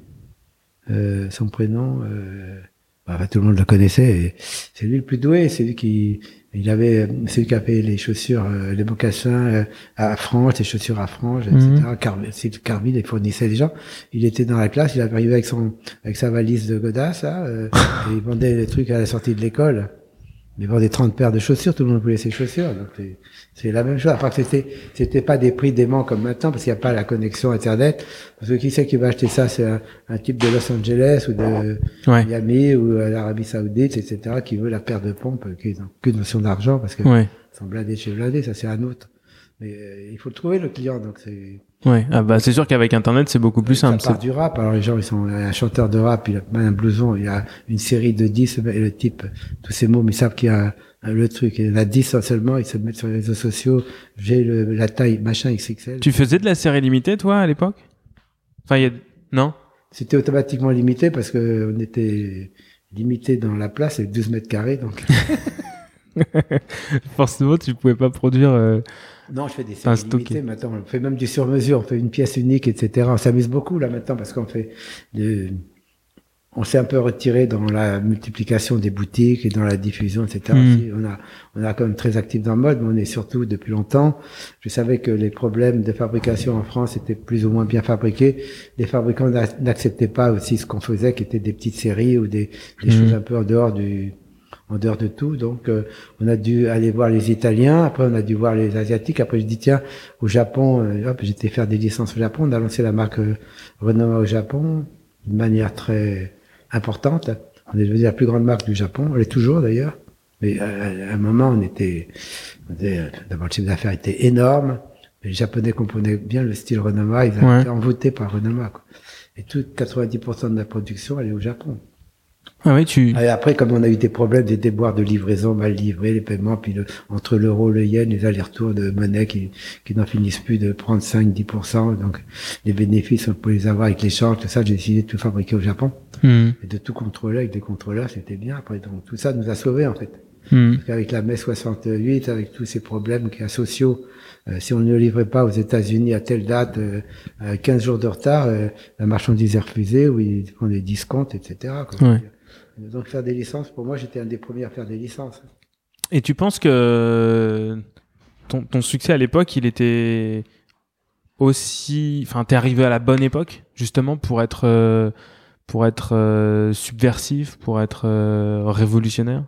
Euh, son prénom, euh, enfin, tout le monde le connaissait. C'est lui le plus doué. C'est lui qui, il avait, c'est lui qui a fait les chaussures, euh, les mocassins euh, à franges, les chaussures à franges, etc. Mhm. Car, c'est Carville, il fournissait les gens. Il était dans la classe, il avait arrivé avec son, avec sa valise de godasse, là, euh, et il vendait des trucs à la sortie de l'école. Il vendait 30 paires de chaussures, tout le monde voulait ses chaussures. Donc c'est- c'est la même chose. À part que c'était, c'était pas des prix déments comme maintenant, parce qu'il n'y a pas la connexion Internet. Parce que qui sait qui va acheter ça? C'est un, un type de Los Angeles ou de Ouais. Miami ou à l'Arabie Saoudite, etc., qui veut la paire de pompes, qui n'a qu'une notion d'argent, parce que Ouais. sont blindés chez blindés, ça c'est un autre. Mais euh, il faut le trouver, le client, donc c'est... Ouais. Ah bah c'est sûr qu'avec Internet, c'est beaucoup plus simple. Ça part du rap. Alors les gens, ils sont un chanteur de rap, il a un blouson, il a une série de 10, et le type, tous ces mots, mais ils savent qu'il y a le truc. Il y en a 10 seulement, ils se mettent sur les réseaux sociaux. J'ai la taille machin XXL. Tu faisais de la série limitée toi à l'époque? Enfin, il y a non? C'était automatiquement limité parce que on était limité dans la place avec 12 mètres carrés, donc. Forcément, tu pouvais pas produire. euh, Non, je fais des séries limitées maintenant. On fait même du sur-mesure. On fait une pièce unique, etc. On s'amuse beaucoup là maintenant parce qu'on fait. de- On s'est un peu retiré dans la multiplication des boutiques et dans la diffusion, etc. Mm. Si, On a, on a quand même très actif dans le mode, mais on est surtout depuis longtemps. Je savais que les problèmes de fabrication en France étaient plus ou moins bien fabriqués. Les fabricants n'a- n'acceptaient pas aussi ce qu'on faisait, qui étaient des petites séries ou des, des Mm. choses un peu en dehors du, en dehors de tout. Donc, euh, on a dû aller voir les Italiens. Après, on a dû voir les Asiatiques. Après, je dis tiens, au Japon, euh, hop, j'étais faire des licences au Japon. On a lancé la marque euh, Renoma au Japon d'une manière très importante. On est devenu la plus grande marque du Japon. On l'est toujours d'ailleurs. Mais euh, à un moment, on était, était, d'abord le chiffre d'affaires était énorme. Les Japonais comprenaient bien le style Renoma. Ils avaient Ouais. été envoûtés par Renoma. Quoi. Et tout 90% de la production, elle est au Japon. Ah oui, tu. Et après, comme on a eu des problèmes, des déboires de livraison mal livrés, les paiements, puis le, entre l'euro, le yen, les allers-retours de monnaie qui, qui n'en finissent plus de prendre 5-10%, donc les bénéfices, on peut les avoir avec l'échange, tout ça, j'ai décidé de tout fabriquer au Japon Hmm. et de tout contrôler avec des contrôleurs, c'était bien. Après, donc tout ça nous a sauvés en fait. Hmm. Parce qu'avec la mai 68, avec tous ces problèmes a sociaux, euh, si on ne livrait pas aux États-Unis à telle date, euh, euh, 15 jours de retard, euh, la marchandise est refusée ou ils font des discounts, etc. quoi. Ouais. Donc faire des licences, pour moi, j'étais un des premiers à faire des licences. Et tu penses que ton, ton succès à l'époque, il était aussi. Enfin, t'es arrivé à la bonne époque, justement, pour être, euh, pour être euh, subversif, pour être euh, révolutionnaire?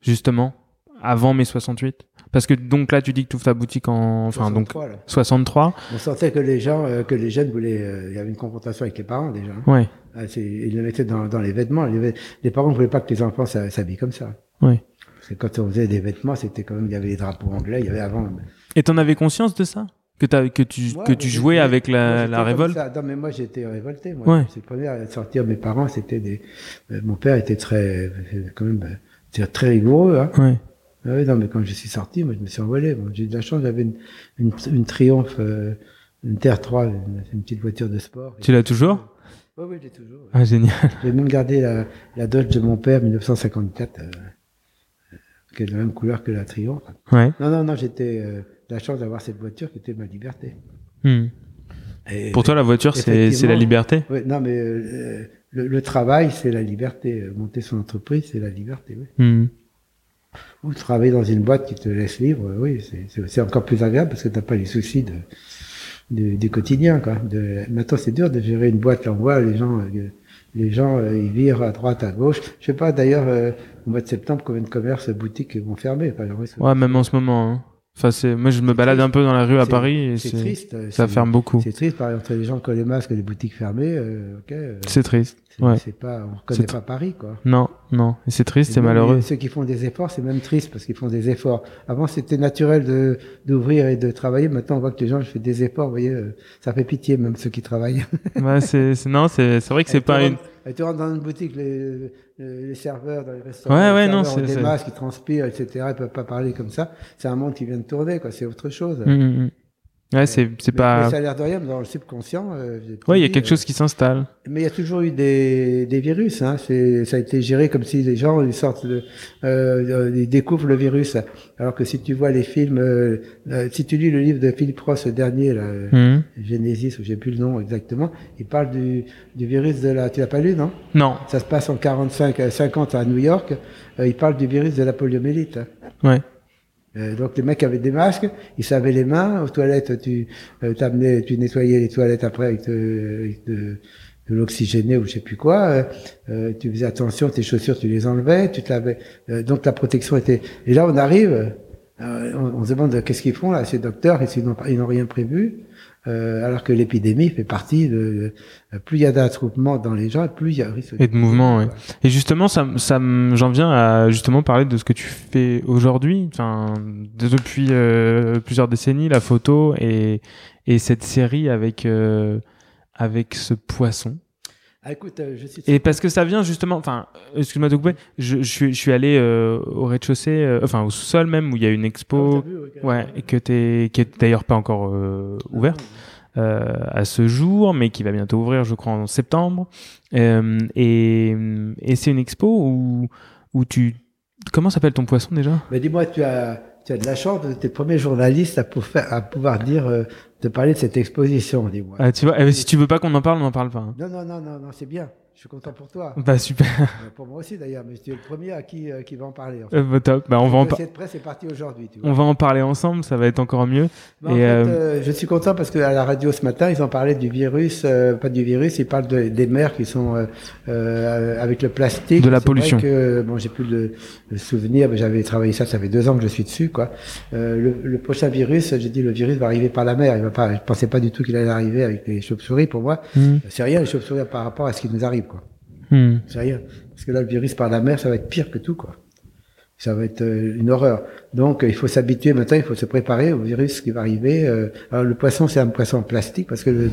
Justement, avant mai 68 Parce que donc là, tu dis que tu ouvres ta boutique en. Enfin, donc 63, là. 63 On sentait que les gens, euh, que les jeunes voulaient, euh, il y avait une confrontation avec les parents déjà. hein. Ouais. Ah, ils le mettaient dans, dans les vêtements. Les, parents ne voulaient pas que les enfants s'habillent comme ça. Ouais. Parce que quand on faisait des vêtements, c'était quand même, il y avait les drapeaux anglais, il y avait avant. Et t'en avais conscience de ça? Que, t'as- que tu, que tu jouais avec la, la révolte? Non, mais moi, j'étais révolté. Moi. Ouais. C'est le premier à sortir mes parents, c'était des, euh, mon père était très, quand même, très rigoureux, hein. Ouais. Ah oui, non, mais quand je suis sorti, moi, je me suis envolé. Bon, j'ai eu de la chance, j'avais une, une, une Triumph, euh, une TR3, une, une petite voiture de sport. Tu l'as toujours? Oui, oui, j'ai toujours. ouais. Ah, génial. J'ai même gardé la, la Dodge de mon père, 1954, euh, euh, qui est de la même couleur que la Triumph. Ouais. Non, non, non, j'étais euh, la chance d'avoir cette voiture qui était ma liberté. Et, Pour toi, la voiture, c'est la liberté? Ouais, non, mais euh, le, le travail, c'est la liberté. Euh, Monter son entreprise, c'est la liberté. Oui. Hmm. Ou travailler dans une boîte qui te laisse libre, oui, c'est- encore plus agréable parce que t'as pas les soucis de, du quotidien. Quoi. De, maintenant, c'est dur de gérer une boîte. Là, on voit les gens, euh, les gens, euh, ils virent à droite, à gauche. Je sais pas d'ailleurs euh, au mois de septembre combien de commerces, boutiques vont fermer. C'est- Ouais, même en ce moment. hein. Enfin, c'est moi, je me balade un peu dans la rue à Paris et c'est triste. euh, ça ferme beaucoup. C'est triste, par exemple, les gens qui ont les masques les boutiques fermées. euh, ok, euh, C'est triste. c'est Ouais. c'est pas, on reconnaît pas Paris, quoi. Non, non. Et c'est triste, c'est malheureux. Ceux qui font des efforts, c'est même triste parce qu'ils font des efforts. Avant, c'était naturel de d'ouvrir et de travailler. Maintenant, on voit que les gens font des efforts. Vous voyez, euh, ça fait pitié même ceux qui travaillent. Ouais, c'est non, c'est c'est vrai que c'est pas une. Et tu rentres dans une boutique, les, les, serveurs dans les restaurants, Ouais, les ouais, non, ont des masques, ils transpirent, etc. Ils peuvent pas parler comme ça. C'est un monde qui vient de tourner, quoi. C'est autre chose. Hmm, hmm, hmm. Ouais, c'est c'est pas. mais ça a l'air de rien, mais dans le subconscient. euh, Ouais, il y a quelque euh, chose qui s'installe. Mais il y a toujours eu des, des virus. Hein. C'est, ça a été géré comme si les gens ils sortent de, euh, ils découvrent le virus. Alors que si tu vois les films, euh, euh, si tu lis le livre de Philippe Ross, le dernier, là, euh, Hmm. Genesis, ou j'ai plus le nom exactement, il parle du, du virus de la. Tu l'as pas lu, non? Non. Ça se passe en 45, euh, 50 à New York. Euh, il parle du virus de la poliomyélite. Ouais. Euh, donc les mecs avaient des masques, ils savaient les mains. Aux toilettes, tu euh, t'amenais, tu nettoyais les toilettes après avec de, l'oxygéné ou je sais plus quoi. Euh, tu faisais attention, tes chaussures, tu les enlevais, tu te lavais. Donc la protection était. Et là, on arrive, on, on se demande qu'est-ce qu'ils font là, ces docteurs, ils n'ont rien prévu. Euh, alors que l'épidémie fait partie de, de- plus il y a d'attroupement dans les gens, plus il y a risque Et de mouvement, quoi. Et justement, ça, ça, j'en viens à justement parler de ce que tu fais aujourd'hui, enfin, de- depuis euh, plusieurs décennies, la photo et, et cette série avec, euh, avec ce poisson. Ah, écoute, euh, je suis. Et parce que ça vient justement, enfin, euh, excuse-moi de couper, je, je suis, je suis allé euh, au rez-de-chaussée, euh, enfin au sous-sol même, où il y a une Ah, expo, vu, ouais, carrément. ouais, et que t'es, qui est d'ailleurs pas encore euh, ouverte à ce jour, mais qui va bientôt ouvrir, je crois, en septembre. Et et c'est une expo où, où tu... Comment s'appelle ton poisson déjà? Mais dis-moi, tu as, tu as de la chance premiers journalistes à, pour faire, à pouvoir dire, euh, de parler de cette exposition, dis-moi. ah, Tu vois, eh si tu veux pas qu'on en parle, on n'en parle pas. hein. Non, non, non, non, non, c'est bien. Je suis content pour toi. Bah super, Euh, pour moi aussi d'ailleurs, mais tu es le premier à qui, euh, qui va en parler. En fait. Euh, bah, top. Bah, on, va en de presse est parti aujourd'hui. On va en parler ensemble, ça va être encore mieux. En Et, fait, euh, euh, je suis content parce que à la radio ce matin, ils ont parlé du virus, euh, pas du virus, ils parlent de- des mers qui sont euh, euh, avec le plastique. De la pollution. vrai que, bon, j'ai plus le, le souvenir, mais j'avais travaillé ça, ça fait deux ans que je suis dessus, quoi. Euh, le, le prochain virus, j'ai dit le virus va arriver par la mer. Il va pas. Je pensais pas du tout qu'il allait arriver avec les chauves-souris. Pour moi, hmm, c'est rien les chauves-souris par rapport à ce qui nous arrive. Hmm. C'est rien. Parce que là, le virus par la mer, ça va être pire que tout, quoi. Ça va être euh, une horreur. Donc, euh, il faut s'habituer maintenant, il faut se préparer au virus qui va arriver. euh. Alors, le poisson, c'est un poisson en plastique, parce que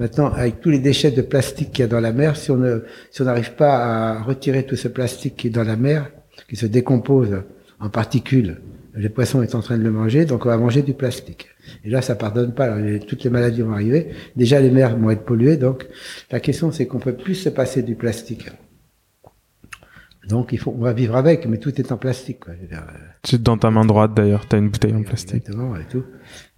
maintenant, avec tous les déchets de plastique qu'il y a dans la mer, si on ne, si on n'arrive pas à retirer tout ce plastique qui est dans la mer, qui se décompose en particules, les poissons est en train de le manger, donc on va manger du plastique. Et là, ça pardonne pas. Toutes les maladies vont arriver. Déjà, les mers vont être polluées, donc la question, c'est qu'on peut plus se passer du plastique. Donc, il faut, on va vivre avec, mais tout est en plastique. Quoi. Dire, euh, C'est dans ta main droite d'ailleurs, t'as une bouteille en plastique. Exactement, et tout.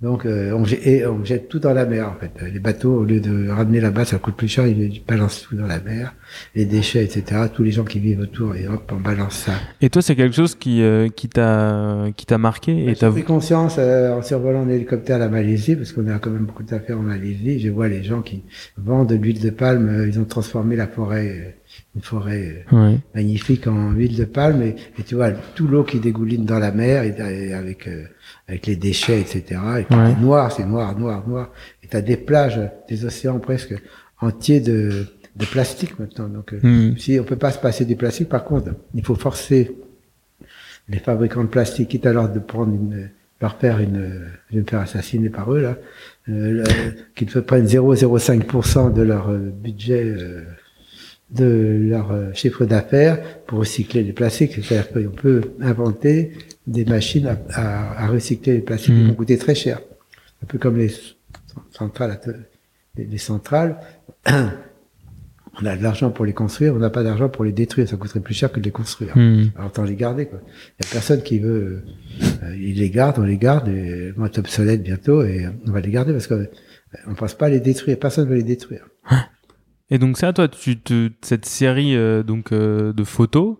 Donc, euh, on, jette, et on jette tout dans la mer, en fait. Les bateaux, au lieu de ramener là-bas, ça coûte plus cher, ils, balancent tout dans la mer. Les déchets, etc. Tous les gens qui vivent autour, et hop, on balance ça. Et toi, c'est quelque chose qui, euh, qui t'a, qui t'a marqué et J'ai t'as pris conscience euh, en survolant en hélicoptère la Malaisie, parce qu'on a quand même beaucoup d'affaires en Malaisie. Je vois les gens qui vendent de l'huile de palme. euh, Ils ont transformé la forêt, euh, une forêt euh, magnifique en huile de palme, et, et tu vois tout l'eau qui dégouline dans la mer, et, et avec euh, avec les déchets, etc. Et puis c'est noir, c'est noir, noir, noir. Et t'as des plages, des océans presque entiers de de plastique maintenant. Donc euh, Hmm. si on peut pas se passer du plastique, par contre, il faut forcer les fabricants de plastique, quitte alors de prendre une, leur faire une, je vais me faire assassiner par eux là, euh, qu'ils prennent 0,05% de leur euh, budget, euh, de leur euh, chiffre d'affaires pour recycler les plastiques. C'est-à-dire qu'on peut inventer des machines à, à, à recycler les plastiques qui Mhm. vont coûter très cher. Un peu comme les centrales, les, les centrales. On a de l'argent pour les construire, on n'a pas d'argent pour les détruire. Ça coûterait plus cher que de les construire. Hmm. Alors autant les garder quoi. Il y a personne qui veut. Euh, ils les gardent, on les garde. Et, ils vont être obsolètes bientôt et on va les garder parce que euh, on pense pas à les détruire. Personne ne veut les détruire. Et donc ça, toi, tu te, cette série euh, donc euh, de photos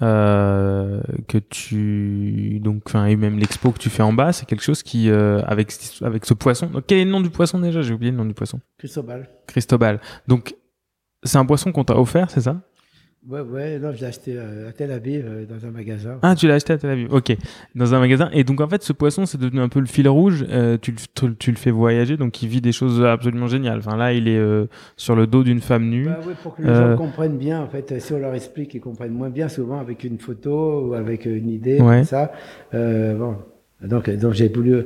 euh, que tu donc enfin et même l'expo que tu fais en bas, c'est quelque chose qui avec avec ce poisson. Donc, quel est le nom du poisson déjà? J'ai oublié le nom du poisson. Cristobal. Cristobal. Donc c'est un poisson qu'on t'a offert, c'est ça? Ouais, ouais. Non, je l'ai acheté euh, à Tel Aviv euh, dans un magasin. Ah, tu l'as acheté à Tel Aviv. Ok, dans un magasin. Et donc en fait, ce poisson, c'est devenu un peu le fil rouge. Euh, tu, le- tu, tu le fais voyager, donc il vit des choses absolument géniales. Enfin là, il est euh, sur le dos d'une femme nue. Bah oui, pour que les gens comprennent bien, en fait, si on leur explique, ils comprennent moins bien souvent avec une photo ou avec une idée, Ouais. comme ça. Bon. Donc, donc j'ai voulu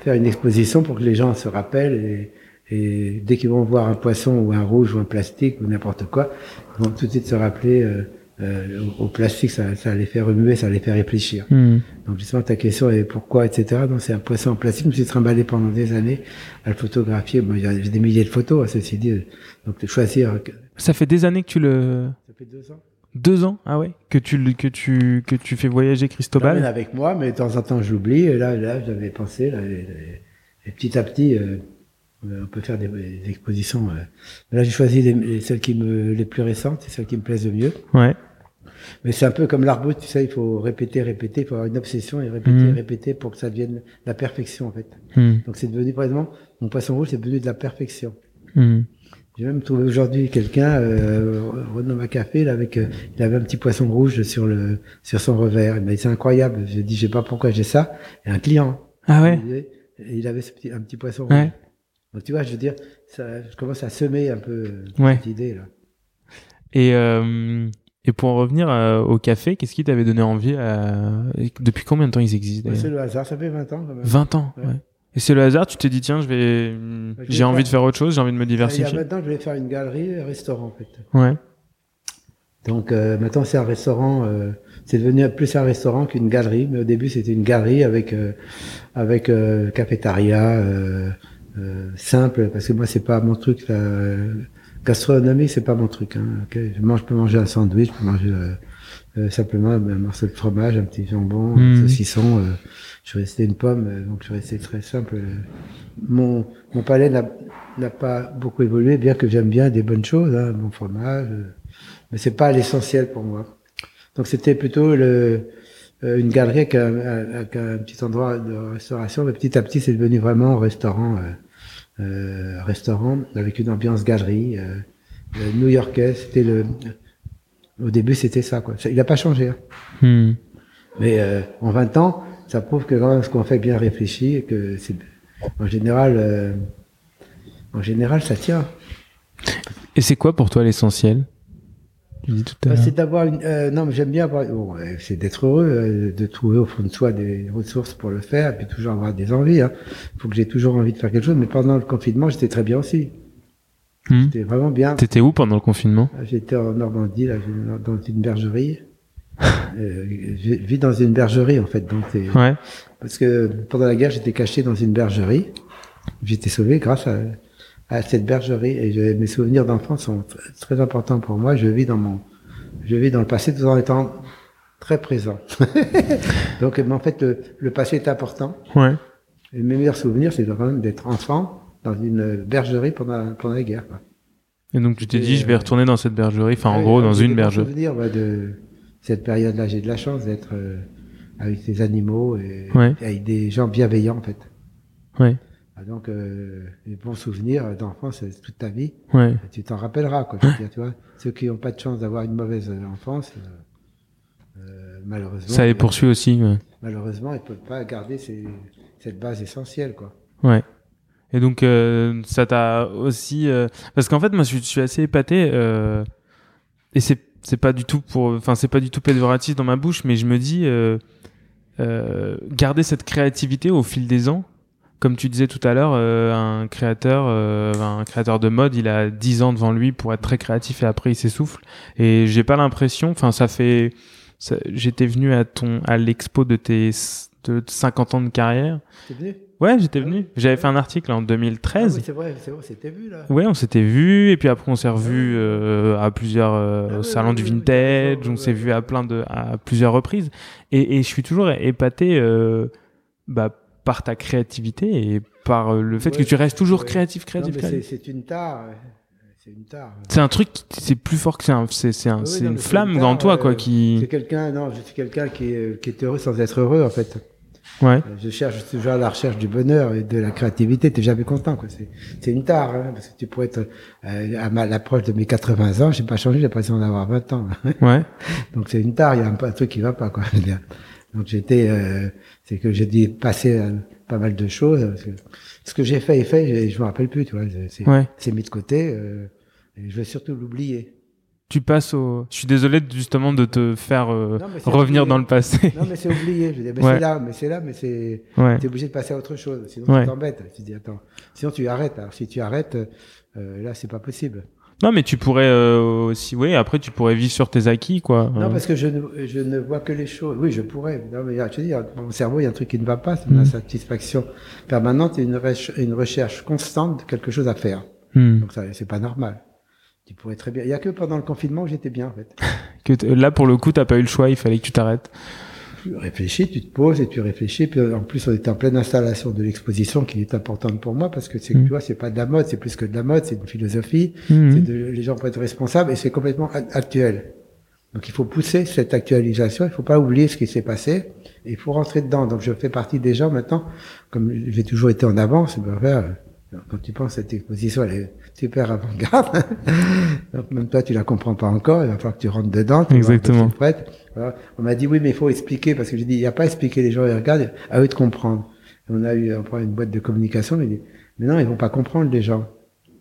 faire une exposition pour que les gens se rappellent et, et dès qu'ils vont voir un poisson ou un rouge ou un plastique ou n'importe quoi, vont tout de suite se rappeler euh, euh, au, au plastique, ça, ça les fait remuer, ça les fait réfléchir. Hmm. Donc justement, ta question est pourquoi, etc. Donc c'est un poisson en plastique. Je me suis trimballé pendant des années à le photographier. Bon, il y a j'ai des milliers de photos, hein, ceci dit. Donc de choisir. euh, Ça fait des années que tu le Ça fait deux ans. deux ans, ah ouais, que tu le- que tu que tu fais voyager Cristobal. avec moi, mais de temps en temps j'oublie. Et là, là, j'avais pensé. Là, et, et- et petit à petit, euh, on peut faire des, des expositions. euh. Mais Là, j'ai choisi les, les- celles qui me les plus récentes, c'est celles qui me plaisent le mieux. Ouais. Mais c'est un peu comme l'arbre, tu sais, il faut répéter, répéter, il faut avoir une obsession et répéter, Mhm. répéter pour que ça devienne la perfection en fait. Hmm. Donc c'est devenu, par exemple, mon poisson rouge, c'est devenu de la perfection. Hmm. J'ai même trouvé aujourd'hui quelqu'un, euh, Renaud Macafé, là, avec, euh, il avait un petit poisson rouge sur le, sur son revers. Il m'a dit, c'est incroyable. J'ai dit, je sais pas pourquoi j'ai ça. Et un client. Ah ouais? Il, avait- il avait ce petit, un petit poisson rouge. Donc tu vois, je veux dire, ça, je commence à semer un peu euh, Ouais. cette idée là. Et euh, et pour en revenir euh, au café, qu'est-ce qui t'avait donné envie à... et Depuis combien de temps ils existent Ouais, c'est le hasard, ça fait 20 ans quand même. 20 ans. Ouais. Et c'est le hasard, tu t'es dit tiens, je vais j'ai envie faire- de faire autre chose, j'ai envie de me Il y a diversifier. maintenant, je vais faire une galerie, un restaurant en fait. Ouais. Donc euh, maintenant c'est un restaurant, euh, c'est devenu plus un restaurant qu'une galerie, mais au début c'était une galerie avec euh, avec cafétéria euh, simple parce que moi c'est pas mon truc la gastronomie c'est pas mon truc. Hein, ok je mange, je peux manger un sandwich, je peux manger euh, euh, simplement un morceau de fromage, un petit jambon, un Mhm. saucisson. euh, je resté une pomme, donc je resté très simple. Mon mon palais n'a n'a pas beaucoup évolué, bien que j'aime bien des bonnes choses, hein, bon fromage. euh, mais c'est pas l'essentiel pour moi. Donc c'était plutôt le, une galerie avec un, avec un petit endroit de restauration, mais petit à petit c'est devenu vraiment un restaurant, euh, restaurant avec une ambiance galerie euh, euh, new-yorkaise. C'était le, au début c'était ça quoi. Il n'a pas changé, hein. Hmm. mais euh, en 20 ans, ça prouve que quand même ce qu'on fait est bien réfléchi et que c'est en général, euh, en général ça tient. Et c'est quoi pour toi l'essentiel? Tu dis tout à Bah, l'heure. c'est d'avoir une. euh, non, mais j'aime bien avoir. bon, euh, c'est d'être heureux, euh, de trouver au fond de soi des ressources pour le faire, et puis toujours avoir des envies. Il faut que j'ai toujours envie de faire quelque chose. Mais pendant le confinement, j'étais très bien aussi. Hmm. J'étais vraiment bien. T'étais où pendant le confinement? J'étais en Normandie, là, dans une bergerie. Euh, je vis dans une bergerie en fait. Donc c'est- Ouais. parce que pendant la guerre, j'étais caché dans une bergerie. J'étais sauvé grâce à, à cette bergerie. Et je- mes souvenirs d'enfance sont tr- très importants pour moi. Je vis dans mon, je vis dans le passé tout en étant très présent. Donc, mais en fait, le, le passé est important. Ouais. Et mes meilleurs souvenirs, c'est quand même d'être enfant dans une bergerie pendant, pendant la guerre. quoi. Et donc tu t'es dit je vais euh, retourner dans cette bergerie, enfin en gros dans une des bergerie. souvenirs ouais, de cette période-là. J'ai de la chance d'être euh, avec ces animaux et, Ouais. et avec des gens bienveillants en fait. Ouais. Ah, donc, euh, les bons souvenirs d'enfance toute ta vie, Ouais. tu t'en rappelleras. Quoi. Je veux dire, tu vois, ceux qui n'ont pas de chance d'avoir une mauvaise euh, enfance, euh, euh, malheureusement, Ça les poursuit aussi. Ouais. malheureusement, ils ne peuvent pas garder ces- cette base essentielle. Quoi. Ouais. Et donc euh, ça t'a aussi euh, parce qu'en fait moi je suis, assez épaté euh, et c'est c'est pas du tout pour enfin c'est pas du tout péjoratif dans ma bouche mais je me dis euh, euh, garder cette créativité au fil des ans comme tu disais tout à l'heure euh, un créateur euh, un créateur de mode il a 10 ans devant lui pour être très créatif et après il s'essouffle et j'ai pas l'impression enfin ça fait j'étais venu à ton à l'expo de tes de 50 ans de carrière. T'es venu? Ouais, j'étais Ah venu. oui. J'avais fait un article en Ah 2013. oui, C'est vrai, c'est vrai, c'était vu là. Ouais, on s'était vu et puis après on s'est revu euh, à plusieurs euh, Ah au ouais, salon ouais, du vintage, on s'est vu à plein de à plusieurs reprises et, et je suis toujours épaté euh, bah, par ta créativité et par euh, le fait Ouais, que tu restes toujours ouais. créatif, créatif. c'est créatif. c'est une tare. C'est une tare. C'est un truc, c'est plus fort que c'est un, c'est c'est un- Oui, c'est non, une c'est flamme en toi quoi C'est qui. quelqu'un, non, je suis quelqu'un qui est, qui est heureux sans être heureux en fait. Ouais. Je cherche je suis toujours à la recherche du bonheur et de la créativité. T'es jamais content, quoi. C'est, c'est une tare, hein, parce que tu pourrais être euh, à l'approche de mes 80 ans, j'ai pas changé, j'ai l'impression d'avoir 20 ans. Ouais. Donc c'est une tare, il y a un, un truc qui va pas, quoi. Donc j'étais, euh, c'est que j'ai dit passer euh, pas mal de choses. parce que ce que j'ai fait est fait, je, je me rappelle plus, tu vois. C'est, Ouais. mis de côté. Euh, et je vais surtout l'oublier. Tu passes au. Je suis désolé justement de te faire euh, Non, revenir oublié. dans le passé. Non, mais c'est oublié. Je dire, mais Ouais. c'est là, mais c'est là, mais c'est. Ouais. T'es obligé de passer à autre chose, sinon tu t'embêtes. Tu dis attends, sinon tu arrêtes. Alors si tu arrêtes, là c'est pas possible. Non, mais tu pourrais euh, aussi, oui. Après, tu pourrais vivre sur tes acquis, quoi. Non Euh, parce que je ne, je ne vois que les choses. Oui, je pourrais. Non mais je te dis, dans mon cerveau il y a un truc qui ne va pas, c'est une Mm. insatisfaction permanente et une, reche- une recherche constante de quelque chose à faire. hmm. Donc ça c'est pas normal. Tu pourrais très bien. Il y a que pendant le confinement où j'étais bien en fait. Que là, pour le coup, t'as pas eu le choix. Il fallait que tu t'arrêtes. Tu réfléchis, tu te poses et tu réfléchis. Puis en plus, on était en pleine installation de l'exposition qui est importante pour moi parce que c'est, Mm. tu vois, c'est pas de la mode, c'est plus que de la mode, c'est une philosophie. Mhm. C'est de, les gens peuvent être responsables et c'est complètement actuel. Donc il faut pousser cette actualisation, il faut pas oublier ce qui s'est passé et il faut rentrer dedans. Donc je fais partie des gens maintenant, comme j'ai toujours été en avance, ben, quand tu penses à cette exposition, elle est super avant-garde. Donc même toi, tu la comprends pas encore, il va falloir que tu rentres dedans. Tu Exactement. prête. On m'a dit oui, mais il faut expliquer parce que j'ai dit il n'y a pas à expliquer, les gens ils regardent, à eux de comprendre. Et on a eu on prend une boîte de communication, mais, mais non, ils vont pas comprendre les gens.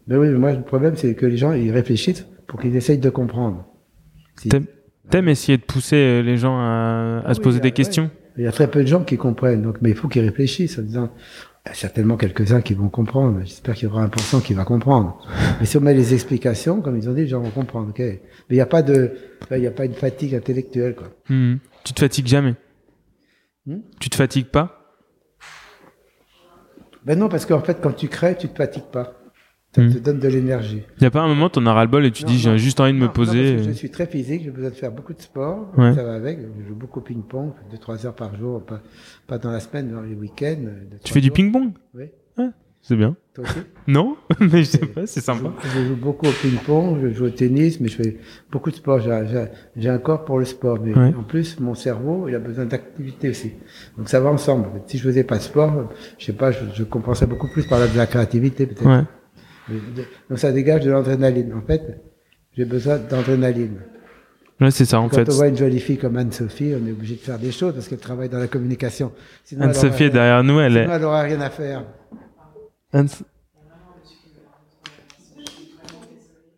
Mais oui, mais moi le problème c'est que les gens ils réfléchissent pour qu'ils essayent de comprendre. Si- T'aimes- essayer de pousser euh, les gens à, à Ah se poser il y a- des questions? Il y a très peu de gens qui comprennent, donc mais il faut qu'ils réfléchissent en disant il y a certainement quelques-uns qui vont comprendre. J'espère qu'il y aura un pourcent qui va comprendre. Mais si on met les explications, comme ils ont dit, les gens vont comprendre. ok. Mais il n'y a pas de, il n'y a pas une fatigue intellectuelle, quoi. Mhm. Tu te fatigues jamais? Hmm? Tu te fatigues pas? Ben non, parce qu'en fait, quand tu crées, tu te fatigues pas. Ça Hmm. te donne de l'énergie. Y a pas un moment, t'en as ras le bol et tu Non, dis, j'ai juste envie de Non, me poser. euh. je suis très physique, j'ai besoin de faire beaucoup de sport. Ouais. Ça va avec. Je joue beaucoup au ping-pong, 2-3 heures par jour, pas, pas dans la semaine, dans les week-ends. Tu fais du ping-pong? Oui. C'est bien. Toi aussi? Non? Mais je sais pas, c'est sympa. je joue beaucoup au ping-pong, je joue au tennis, mais je fais beaucoup de sport. J'ai- un corps pour le sport, mais Ouais. en plus, mon cerveau, il a besoin d'activité aussi. Donc ça va ensemble. Si je faisais pas de sport, je sais pas, je, je compenserais beaucoup plus par la, de la créativité peut-être. Ouais. Donc ça dégage de l'adrénaline. En fait, j'ai besoin d'adrénaline. Ouais, c'est ça, en Quand fait. on voit une jolie fille comme Anne-Sophie, on est obligé de faire des choses parce qu'elle travaille dans la communication. Anne-Sophie est derrière nous, elle est. elle aura rien à faire. Anne-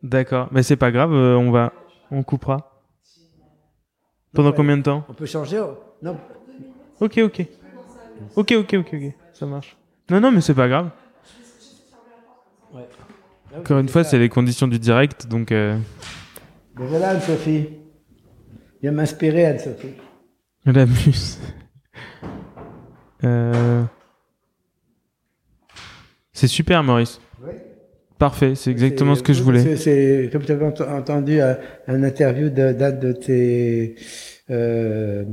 D'accord, mais c'est pas grave, euh, on va, on coupera. Pendant Ouais. combien de temps On peut changer. oh. Non, Ok, ok. Ok, ok, ok, ok, ça marche. Non, non, mais c'est pas grave. Encore une fois, c'est les conditions du direct, donc. euh, Mais voilà Anne-Sophie. Viens m'inspirer Anne-Sophie. La muse. Euh, C'est super, Maurice. Oui. Parfait, c'est exactement ce que je voulais. C'est comme tu avais ent- entendu euh, un interview de date de tes euh,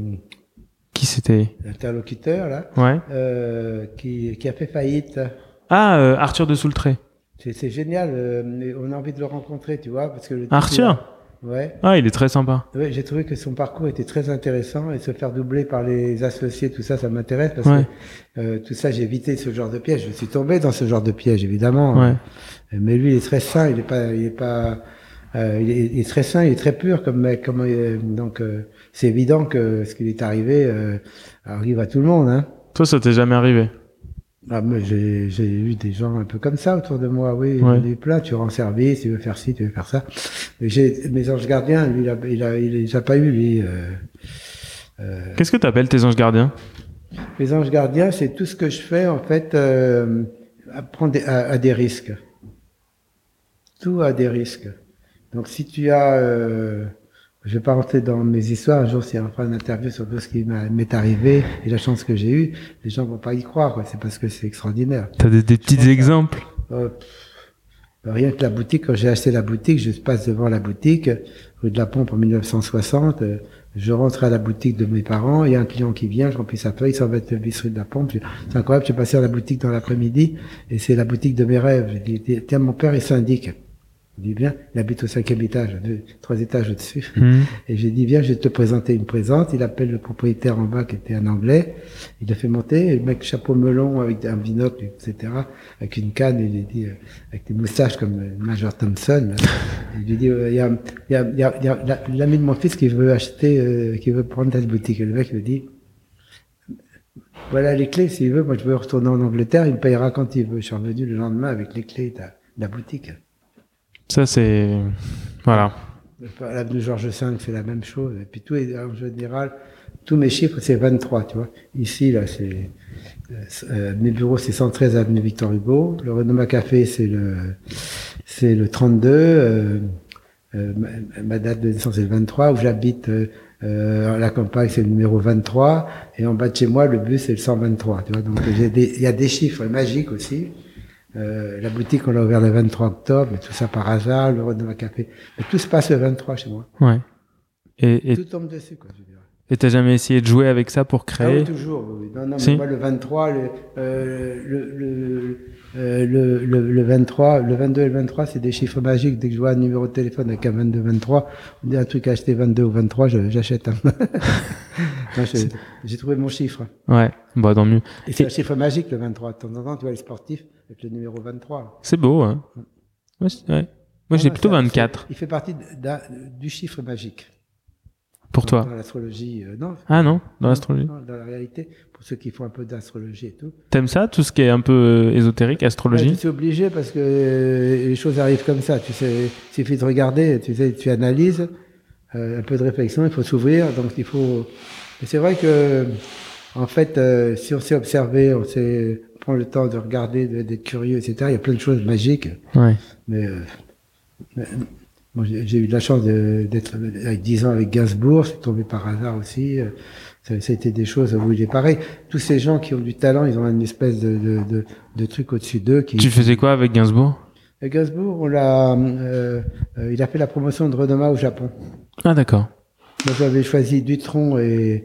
Qui c'était? interlocuteurs là, Ouais. euh, qui, qui a fait faillite. Ah, euh, Arthur de Soultré. C'est génial. euh, on a envie de le rencontrer, tu vois, parce que le Arthur Ouais. Ah, il est très sympa. Ouais, j'ai trouvé que son parcours était très intéressant et se faire doubler par les associés, tout ça, ça m'intéresse parce Ouais. que euh, tout ça, j'ai évité ce genre de piège. Je suis tombé dans ce genre de piège, évidemment. Ouais. Mais lui, il est très sain, il est pas, il est pas, euh, il, est, il est très sain, il est très pur comme mec. Comme, donc, c'est évident que ce qui lui est arrivé arrive à tout le monde. Hein. Toi, ça t'est jamais arrivé Ah, moi, j'ai, j'ai eu des gens un peu comme ça autour de moi, oui. Ouais. Ai plein. Tu rends service, tu veux faire ci, tu veux faire ça. Mais j'ai mes anges gardiens, lui, il a, il a, il les a pas eu, lui. Euh, euh, Qu'est-ce que t'appelles tes anges gardiens? Les anges gardiens, c'est tout ce que je fais, en fait, euh, à prendre des- à, à des risques. Tout a des risques. Donc, si tu as, euh, je vais pas rentrer dans mes histoires. Un jour, si on fera une interview sur tout ce qui m'est arrivé et la chance que j'ai eue, les gens vont pas y croire. quoi. C'est parce que c'est extraordinaire. T'as des, des petits exemples Euh, rien que la boutique, quand j'ai acheté la boutique, je passe devant la boutique, rue de la Pompe en 1960. euh, je rentre à la boutique de mes parents, il y a un client qui vient, je remplis sa feuille, 129 rue de la Pompe. Je- C'est incroyable, j'ai passé à la boutique dans l'après-midi et c'est la boutique de mes rêves. J'ai dit, tiens, mon père est syndic. Il dit, bien, il habite au cinquième étage, deux, trois étages au-dessus. Hmm. Et j'ai dit, viens, je vais te présenter une présente. Il appelle le propriétaire en bas, qui était un anglais. Il le fait monter. Et le mec, chapeau melon, avec un binocle, etc., avec une canne, il lui dit, euh, avec des moustaches comme Major Thompson. là. il lui dit, euh, il y a, y a, y a, y l'ami de mon fils qui veut acheter, euh, qui veut prendre cette boutique. Et le mec lui dit, voilà les clés, s'il veut. Moi, je veux retourner en Angleterre. Il me payera quand il veut. Je suis revenu le lendemain avec les clés de la boutique. Ça, c'est. Voilà. L'avenue Georges V, c'est la même chose. Et puis tout est, en général, tous mes chiffres, c'est 23, tu vois. Ici, là, c'est, euh, mes bureaux, c'est 113 avenue Victor Hugo. Le Renoma Café, c'est le, c'est le 32. Euh, euh, ma, date de naissance, c'est le 23. Où j'habite, euh, euh, la campagne, c'est le numéro 23. Et en bas de chez moi, le bus, c'est le 123, tu vois. Donc, il y a des chiffres magiques aussi. Euh, la boutique, on l'a ouvert le 23 octobre, mais tout ça par hasard, le Renoma Café. Mais tout se passe le 23 chez moi. Ouais. Et et- Tout tombe dessus, quoi, je dire. et t'as jamais essayé de jouer avec ça pour Ah créer oui, toujours. oui. Non, non, mais Si. moi, le 23, le, euh, le, le, euh, le, le, le 23, le 22 et le 23, c'est des chiffres magiques. Dès que je vois un numéro de téléphone avec un 22, 23, on dit un truc à acheter 22 ou 23, je- j'achète. un. Je- J'ai trouvé mon chiffre. Ouais. Bah, tant mieux. Et c'est un chiffre magique, le 23. De temps en temps, tu vois les sportifs avec le numéro 23. C'est beau, hein. Ouais, c'est- ouais. Moi, j'ai Ah, plutôt ça, 24 Il fait partie du chiffre magique. pour toi. Dans l'astrologie, euh, non. Ah non, dans l'astrologie. Dans la réalité, pour ceux qui font un peu d'astrologie et tout. T'aimes ça, tout ce qui est un peu euh, ésotérique, Ouais, astrologie tu es obligé parce que euh, les choses arrivent comme ça. Tu sais, il suffit de regarder, tu sais, tu analyses, euh, un peu de réflexion, il faut s'ouvrir. Donc il faut. C'est vrai que, en fait, si on s'est observé, on s'est prend le temps de regarder, de- d'être curieux, etc. Il y a plein de choses magiques. Ouais. Mais euh, moi, j'ai j'ai eu de la chance d'être avec 10 ans avec Gainsbourg, c'est tombé par hasard aussi. euh, Ça, ça a été des choses où il est pareil. Tous ces gens qui ont du talent, ils ont une espèce de, de, de, de truc au-dessus d'eux. Qui... Tu faisais quoi avec Gainsbourg? Et Gainsbourg, on l'a, euh, euh, il a fait la promotion de Renoma au Japon. Ah d'accord. Moi, j'avais choisi Dutron et,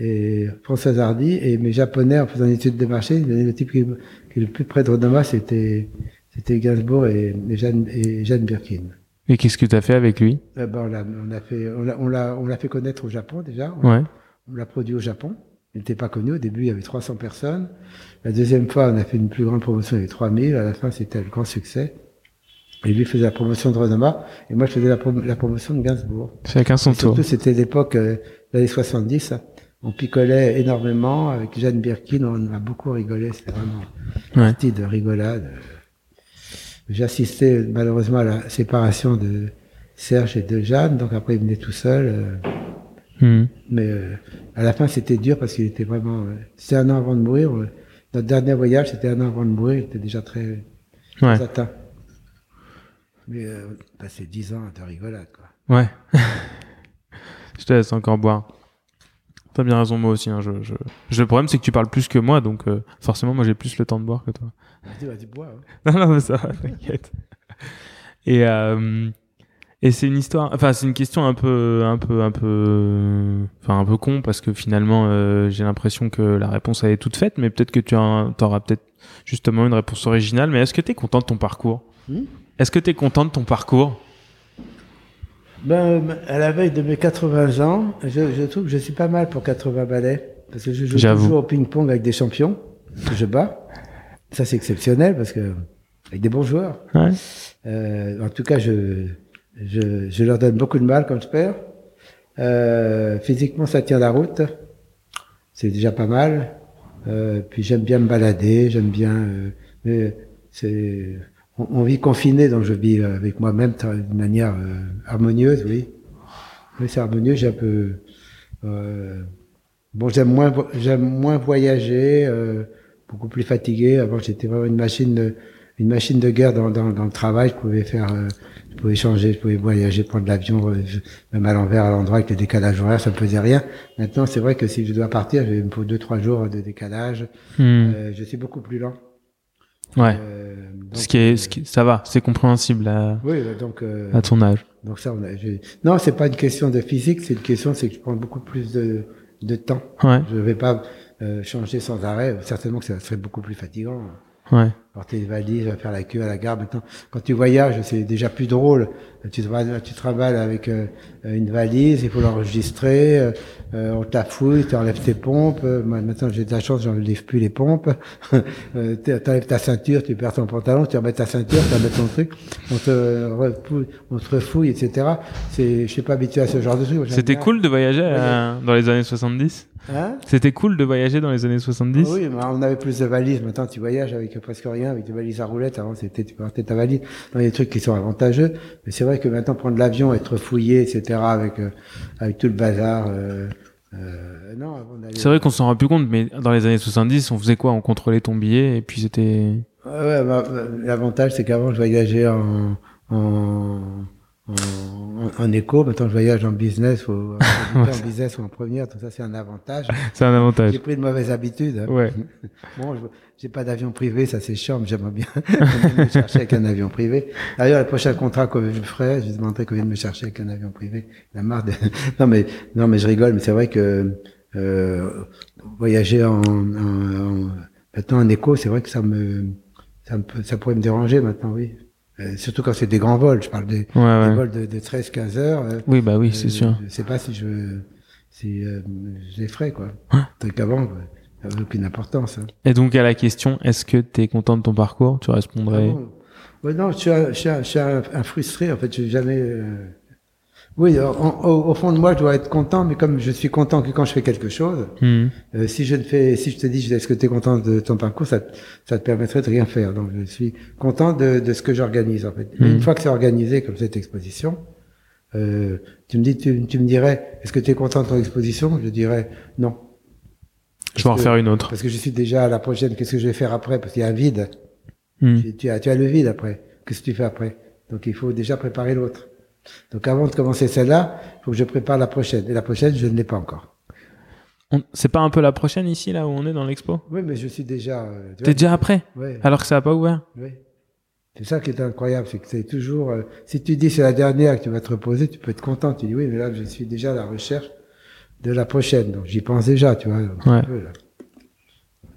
et François Hardy, et mes Japonais, en faisant une étude de marché, le type qui, qui est le plus près de Renoma, c'était, c'était Gainsbourg et, et Jeanne, et Jeanne Birkin. Et qu'est-ce que t'as fait avec lui? Euh, ben, on l'a, on fait, on l'a, on l'a, fait connaître au Japon déjà. On, Ouais. on l'a produit au Japon. Il n'était pas connu. Au début, il y avait 300 personnes. La deuxième fois, on a fait une plus grande promotion, il y avait 3000. À la fin, c'était le grand succès. Et lui faisait la promotion de Renoma, et moi, je faisais la, prom- la promotion de Gainsbourg. Chacun son Et tour. surtout, c'était l'époque euh, des années 70. On picolait énormément. Avec Jeanne Birkin, on a beaucoup rigolé. C'était vraiment une Ouais. partie de rigolade. J'ai assisté malheureusement à la séparation de Serge et de Jeanne, donc après il venait tout seul. euh, Mhm. mais euh, à la fin c'était dur parce qu'il était vraiment... euh, c'était un an avant de mourir. notre dernier voyage c'était un an avant de mourir, il était déjà très, très Ouais. atteint. Mais euh, on passé dix ans de rigolade. Quoi. Ouais. je te laisse encore boire. T'as bien raison, moi aussi. hein, je, Le problème, c'est que tu parles plus que moi, donc euh, forcément, moi, j'ai plus le temps de boire que toi. Vas-y, bois. hein. Non, non, mais ça va, t'inquiète. Et, euh, et c'est une histoire, enfin, c'est une question un peu, un peu, un peu, enfin, un peu con parce que finalement, euh, j'ai l'impression que la réponse elle est toute faite, mais peut-être que tu as- auras peut-être justement une réponse originale. Mais est-ce que tu es content de ton parcours? Hmm? Est-ce que tu es content de ton parcours? Ben, à la veille de mes 80 ans, je, je trouve que je suis pas mal pour 80 balais. Parce que je joue toujours au ping-pong avec des champions que je bats. Ça, c'est exceptionnel parce que avec des bons joueurs. Ouais. Euh, en tout cas, je, je, je leur donne beaucoup de mal quand je perds. Euh, physiquement, ça tient la route. C'est déjà pas mal. Euh, puis j'aime bien me balader, j'aime bien. euh, mais c'est, on, on vit confiné, donc je vis euh, avec moi-même d'une manière euh, harmonieuse, oui. Oui, c'est harmonieux. J'ai un peu. euh, bon, j'aime moins, j'aime moins voyager, euh, beaucoup plus fatigué. Avant, j'étais vraiment une machine. de- une machine de guerre dans, dans, dans le travail. Je pouvais faire, euh, je pouvais changer, je pouvais voyager, prendre l'avion, même à l'envers, à l'endroit avec le décalage horaire, ça me faisait rien. Maintenant, c'est vrai que si je dois partir, il me faut deux trois jours de décalage. Hmm. Je suis beaucoup plus lent. Ouais. Euh, donc, Ce qui est, euh, ce qui, ça va, c'est compréhensible à, Oui, donc euh, à ton âge. donc ça, on a, non, c'est pas une question de physique, c'est une question, c'est que je prends beaucoup plus de de temps. Ouais, Je vais pas euh, changer sans arrêt. Certainement que ça serait beaucoup plus fatigant. ouais. Porter des valises, faire la queue à la gare. Maintenant, quand tu voyages, c'est déjà plus drôle. Tu te, tu te raballes avec euh, une valise, il faut l'enregistrer, euh, euh, on te la fouille, tu enlèves tes pompes. Euh, moi, maintenant, j'ai de la chance, j'enlève plus les pompes. tu enlèves ta ceinture, tu perds ton pantalon, tu remets ta ceinture, tu remets ton truc. On te, refouille, on te refouille, etc. Je suis pas habitué à ce genre de truc. J'aime C'était cool de voyager dans les années 70 Hein? C'était cool de voyager dans les années 70 Ah Oui, mais on avait plus de valises. Maintenant, tu voyages avec presque rien, avec des valises à roulettes. Avant, c'était, tu portais ta valise. Dans des trucs qui sont avantageux. Mais c'est vrai que maintenant, prendre l'avion, être fouillé, etc., avec, euh, avec tout le bazar, euh, euh, C'est vrai qu'on s'en rend plus compte, mais dans les années 70, on faisait quoi? On contrôlait ton billet et puis c'était. Ouais, bah, l'avantage, c'est qu'avant, je voyageais en, en, en, en éco. Maintenant, je voyage en business ou en, en business ou en première. Tout ça, c'est un avantage. C'est un avantage. J'ai pris de mauvaises habitudes. hein. Ouais. Bon, je- j'ai pas d'avion privé, ça c'est chiant, mais j'aimerais bien me chercher avec un avion privé. D'ailleurs, le prochain contrat que je ferai, je demanderai qu'on vienne me chercher avec un avion privé. La marre de... non mais non mais je rigole, mais c'est vrai que euh, voyager en, en, en- maintenant en éco, c'est vrai que ça me ça me ça pourrait me déranger maintenant, oui. Euh, surtout quand c'est des grands vols, je parle des, Ouais, ouais. des vols de, de 13-15 heures. euh, Oui, bah oui, c'est euh, sûr. Je sais pas si je si euh, je les ferai quoi. Truc qu'avant, ouais, ça n'avait aucune importance. hein. Et donc, à la question, est-ce que tu es content de ton parcours Tu répondrais. Ah bon non, je suis, un, je suis, un, je suis un- frustré. En fait, je n'ai jamais. euh, Oui, en- au, au fond de moi, je dois être content, mais comme je suis content que quand je fais quelque chose, Hmm. euh, si je ne fais, si je te dis, est-ce que tu es content de ton parcours, ça, te- ça te permettrait de rien faire. Donc, je suis content de, de ce que j'organise, en fait. Mhm. Une fois que c'est organisé, comme cette exposition, euh, tu me dis, tu, tu me dirais, est-ce que tu es content de ton exposition? Je dirais non. Je vais en refaire une autre. Parce que je suis déjà à la prochaine. Qu'est-ce que je vais faire après? Parce qu'il y a un vide. Hmm. Tu, tu as, tu as le vide après. Qu'est-ce que tu fais après? Donc il faut déjà préparer l'autre. Donc avant de commencer celle-là, il faut que je prépare la prochaine. Et la prochaine, je ne l'ai pas encore. C'est pas un peu la prochaine ici, là où on est dans l'expo? Oui, mais je suis déjà. euh, tu T'es déjà après ouais, Alors que ça a pas ouvert? Ouais. C'est ça qui est incroyable, c'est que c'est toujours. euh, si tu dis c'est la dernière que tu vas te reposer, tu peux être content. Tu dis oui, mais là je suis déjà à la recherche de la prochaine. Donc j'y pense déjà, tu vois. un Ouais. peu, là.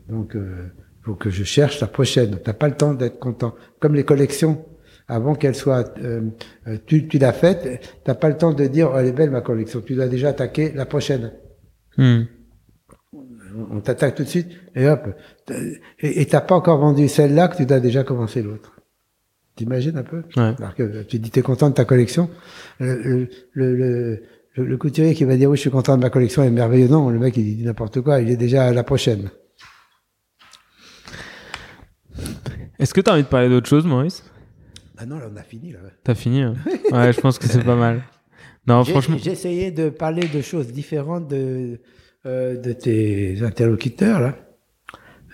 Donc il faut que je cherche la prochaine. Donc t'as pas le temps d'être content. Comme les collections, avant qu'elles soient, euh, euh, tu, tu l'as faite, t'as pas le temps de dire oh, elle est belle ma collection. Tu dois déjà attaquer la prochaine. Hmm. On t'attaque tout de suite et hop. Et t'as pas encore vendu celle-là que tu dois déjà commencer l'autre. T'imagines un peu? Ouais. Alors que tu dis t'es content de ta collection. Euh, Le, le, le, le, le couturier qui va dire oui je suis content de ma collection est merveilleux. Non, le mec il dit n'importe quoi. Il est déjà à la prochaine. Est-ce que t'as envie de parler d'autre chose, Maurice? Ah non là on a fini là. T'as fini hein? Ouais, je pense que c'est pas mal. Non, J'ai franchement. j'ai essayé de parler de choses différentes de, euh, de tes interlocuteurs là.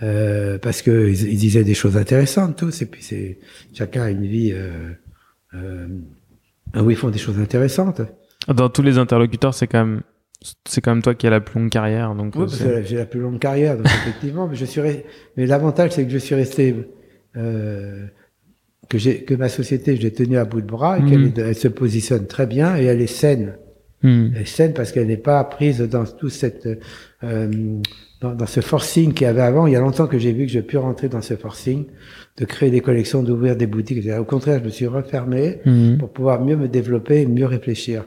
Euh, parce que ils, ils disaient des choses intéressantes tous et puis c'est chacun a une vie euh, euh, où ils font des choses intéressantes. Dans tous les interlocuteurs, c'est quand même. C'est quand même toi qui as la plus longue carrière, donc Oui, euh, j'ai la plus longue carrière, donc effectivement, mais je suis re- mais l'avantage c'est que je suis resté euh, que j'ai que ma société je l'ai tenue à bout de bras et Mhm. qu'elle elle se positionne très bien et elle est saine. Hmm. Elle est saine parce qu'elle n'est pas prise dans tout cette euh, dans, dans ce forcing qu'il y avait avant. Il y a longtemps que j'ai vu que je pu rentrer dans ce forcing de créer des collections, d'ouvrir des boutiques. Au contraire, je me suis refermé Hmm. pour pouvoir mieux me développer et mieux réfléchir.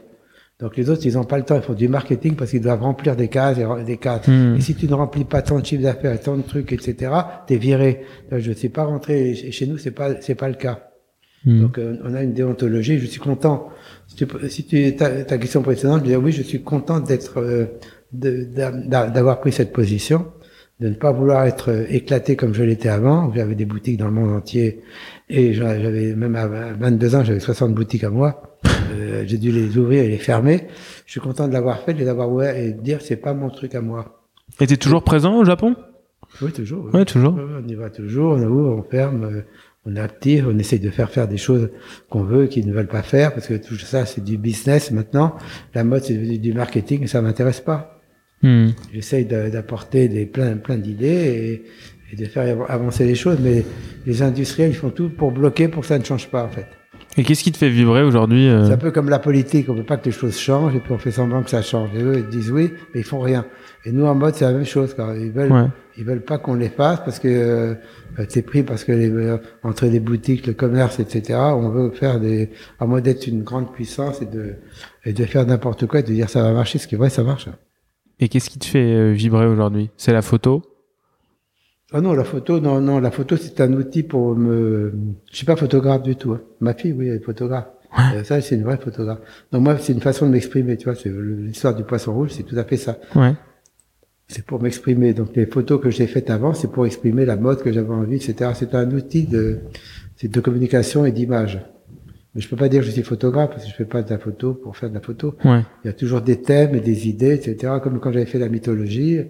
Donc les autres, ils n'ont pas le temps, ils font du marketing parce qu'ils doivent remplir des cases et des cases. Hmm. Et si tu ne remplis pas tant de chiffre d'affaires, tant de trucs, etc., t'es viré. Donc, Je ne suis pas rentré et chez nous, c'est pas c'est pas le cas. Hmm. Donc euh, on a une déontologie. Je suis content. Si tu, si tu ta, ta question précédente, je disais oui, je suis content d'être euh, d'avoir pris cette position, de ne pas vouloir être euh, éclaté comme je l'étais avant. J'avais des boutiques dans le monde entier et j'a- j'avais même à 22 ans, j'avais 60 boutiques à moi. Euh, J'ai dû les ouvrir et les fermer. Je suis content de l'avoir fait, de les avoir ouverts et de dire c'est pas mon truc à moi. Et t'es toujours présent au Japon? Oui, toujours. oui. Ouais, toujours. On y va toujours, on ouvre, on ferme, euh, on est actif, on essaye de faire faire des choses qu'on veut, qu'ils ne veulent pas faire, parce que tout ça, c'est du business maintenant. La mode, c'est du marketing, et ça m'intéresse pas. Hmm. J'essaye d'apporter des plein, plein d'idées et, et de faire avancer les choses, mais les industriels, ils font tout pour bloquer, pour que ça ne change pas, en fait. Et qu'est-ce qui te fait vibrer aujourd'hui euh, C'est un peu comme la politique, on veut pas que les choses changent, et puis on fait semblant que ça change. Et eux, ils disent oui, mais ils font rien. Et nous, en mode, c'est la même chose, quand ils veulent, Ouais. ils veulent pas qu'on les fasse parce que euh, c'est pris parce que les, euh, entre les boutiques, le commerce, etc. On veut faire des, à moins d'être une grande puissance et de et de faire n'importe quoi et de dire ça va marcher, ce qui est vrai, ça marche. Et qu'est-ce qui te fait euh, vibrer aujourd'hui? C'est la photo? Ah non, la photo, non, non, la photo c'est un outil pour me. Je suis pas photographe du tout. hein. Ma fille, oui, elle est photographe. Euh, ça, c'est une vraie photographe. Donc moi, c'est une façon de m'exprimer, tu vois. C'est l'histoire du poisson rouge, c'est tout à fait ça. Ouais. C'est pour m'exprimer. Donc les photos que j'ai faites avant, c'est pour exprimer la mode que j'avais envie, etc. C'est un outil de, c'est de communication et d'image. Mais je peux pas dire que je suis photographe parce que je fais pas de la photo pour faire de la photo. Ouais. Il y a toujours des thèmes et des idées, etc. Comme quand j'avais fait la mythologie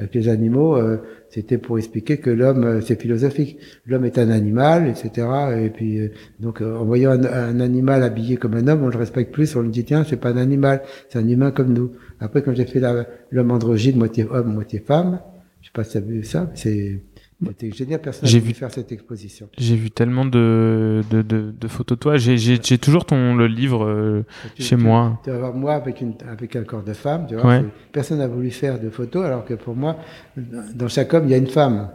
avec les animaux, euh, c'était pour expliquer que l'homme, euh, c'est philosophique. L'homme est un animal, etc. Et puis, euh, donc, en voyant un, un animal habillé comme un homme, on le respecte plus. On le dit tiens, c'est pas un animal, c'est un humain comme nous. Après, quand j'ai fait l'homme androgyne, moitié homme, moitié femme, je sais pas si tu as vu ça, c'est c'était génial. Personne J'ai vu. faire cette exposition. J'ai vu tellement de, de, de, de photos de toi. J'ai, j'ai, j'ai toujours ton le livre euh, Tu- chez tu- moi. Tu vas voir moi avec, une, avec un corps de femme, tu vois. Ouais. Personne n'a voulu faire de photos, alors que pour moi, dans chaque homme, il y a une femme.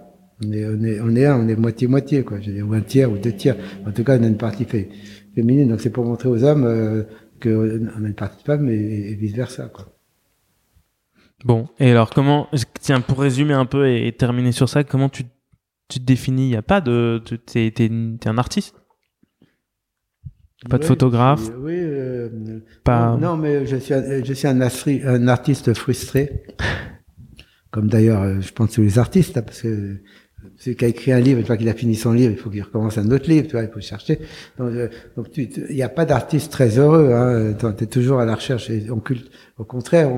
On est, on est, on est un, on est moitié-moitié, quoi. Je ou un tiers ou deux tiers. En tout cas, on a une partie fé- féminine. Donc c'est pour montrer aux hommes euh, qu'on a une partie de femme et, et vice-versa, quoi. Bon, et alors comment Tiens, pour résumer un peu et, et terminer sur ça, comment tu, tu te définis Il y a pas de, tu- t'es, t'es, t'es un artiste Pas de photographe Oui. euh, Pas. Non, non, mais je suis, un- je suis un, astri- un artiste frustré. Comme d'ailleurs, euh, je pense tous les artistes, hein, parce que celui qui a écrit un livre, une fois qu'il a fini son livre, il faut qu'il recommence un autre livre, tu vois, il faut chercher. Donc, euh, donc tu- tu- il n'y a pas d'artiste très heureux, hein, tu es toujours à la recherche. Et on culte, au contraire,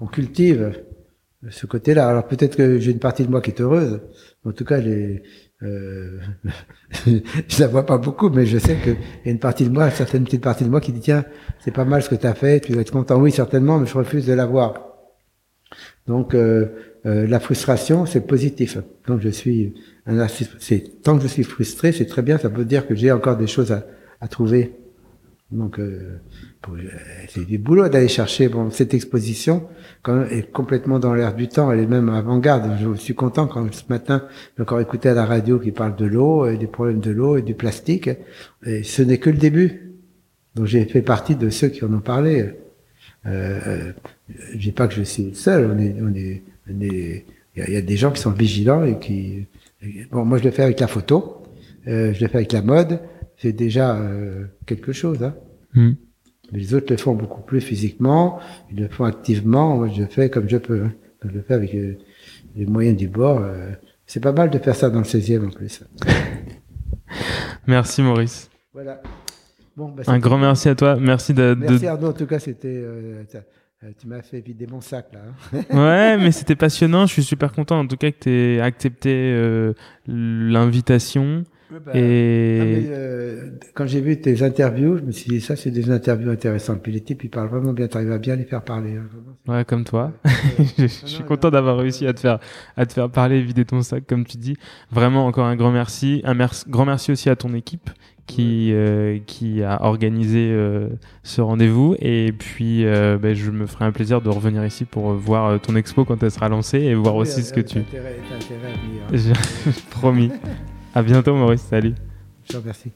on cultive ce côté-là. Alors peut-être que j'ai une partie de moi qui est heureuse. En tout cas, les, euh, je la vois pas beaucoup, mais je sais qu'il y a une partie de moi, une certaine petite partie de moi qui dit tiens, c'est pas mal ce que tu as fait, tu dois être content. Oui, certainement, mais je refuse de l'avoir. Donc euh, euh, la frustration, c'est positif. Donc je suis un. C'est tant que je suis frustré, c'est très bien. Ça veut dire que j'ai encore des choses à, à trouver. Donc euh, pour- euh, c'est du boulot d'aller chercher. Bon, cette exposition est complètement dans l'air du temps. Elle est même avant-garde. Je suis content quand ce matin j'ai encore écouté à la radio qui parle de l'eau, et des problèmes de l'eau et du plastique. Et ce n'est que le début. Donc j'ai fait partie de ceux qui en ont parlé. Euh, je dis pas que je suis le seul. On est, on est, on est- il y, a- des gens qui sont vigilants et qui. Bon, moi je le fais avec la photo, euh, je le fais avec la mode. C'est déjà euh, quelque chose. Hein. Hmm. Mais les autres le font beaucoup plus physiquement, ils le font activement. Moi, je le fais comme je peux. hein. Je le fais avec euh, les moyens du bord. euh. C'est pas mal de faire ça dans le 16e en plus. Merci Maurice. Voilà. Bon, bah, Un grand merci à toi. Merci de. de- Merci Arnaud, en tout cas, c'était. euh, euh, tu m'as fait vider mon sac là. hein. Ouais, mais c'était passionnant. Je suis super content en tout cas que tu aies accepté euh, l'invitation. Bah, Et ah, mais, euh, quand j'ai vu tes interviews, je me suis dit ça, c'est des interviews intéressantes. Puis les types, ils parlent vraiment bien. Tu arrives à bien les faire parler. hein, vraiment. ouais, comme toi. Je suis content d'avoir réussi à te faire à te faire parler, vider ton sac comme tu dis. Vraiment encore un grand merci. Un merci, grand merci aussi à ton équipe qui euh, qui a organisé euh, ce rendez-vous et puis euh, ben, je me ferai un plaisir de revenir ici pour voir euh, ton expo quand elle sera lancée et voir Oui, aussi ce que tu intérêt- intérêt à venir, hein. Promis. À bientôt Maurice, salut. Je te remercie.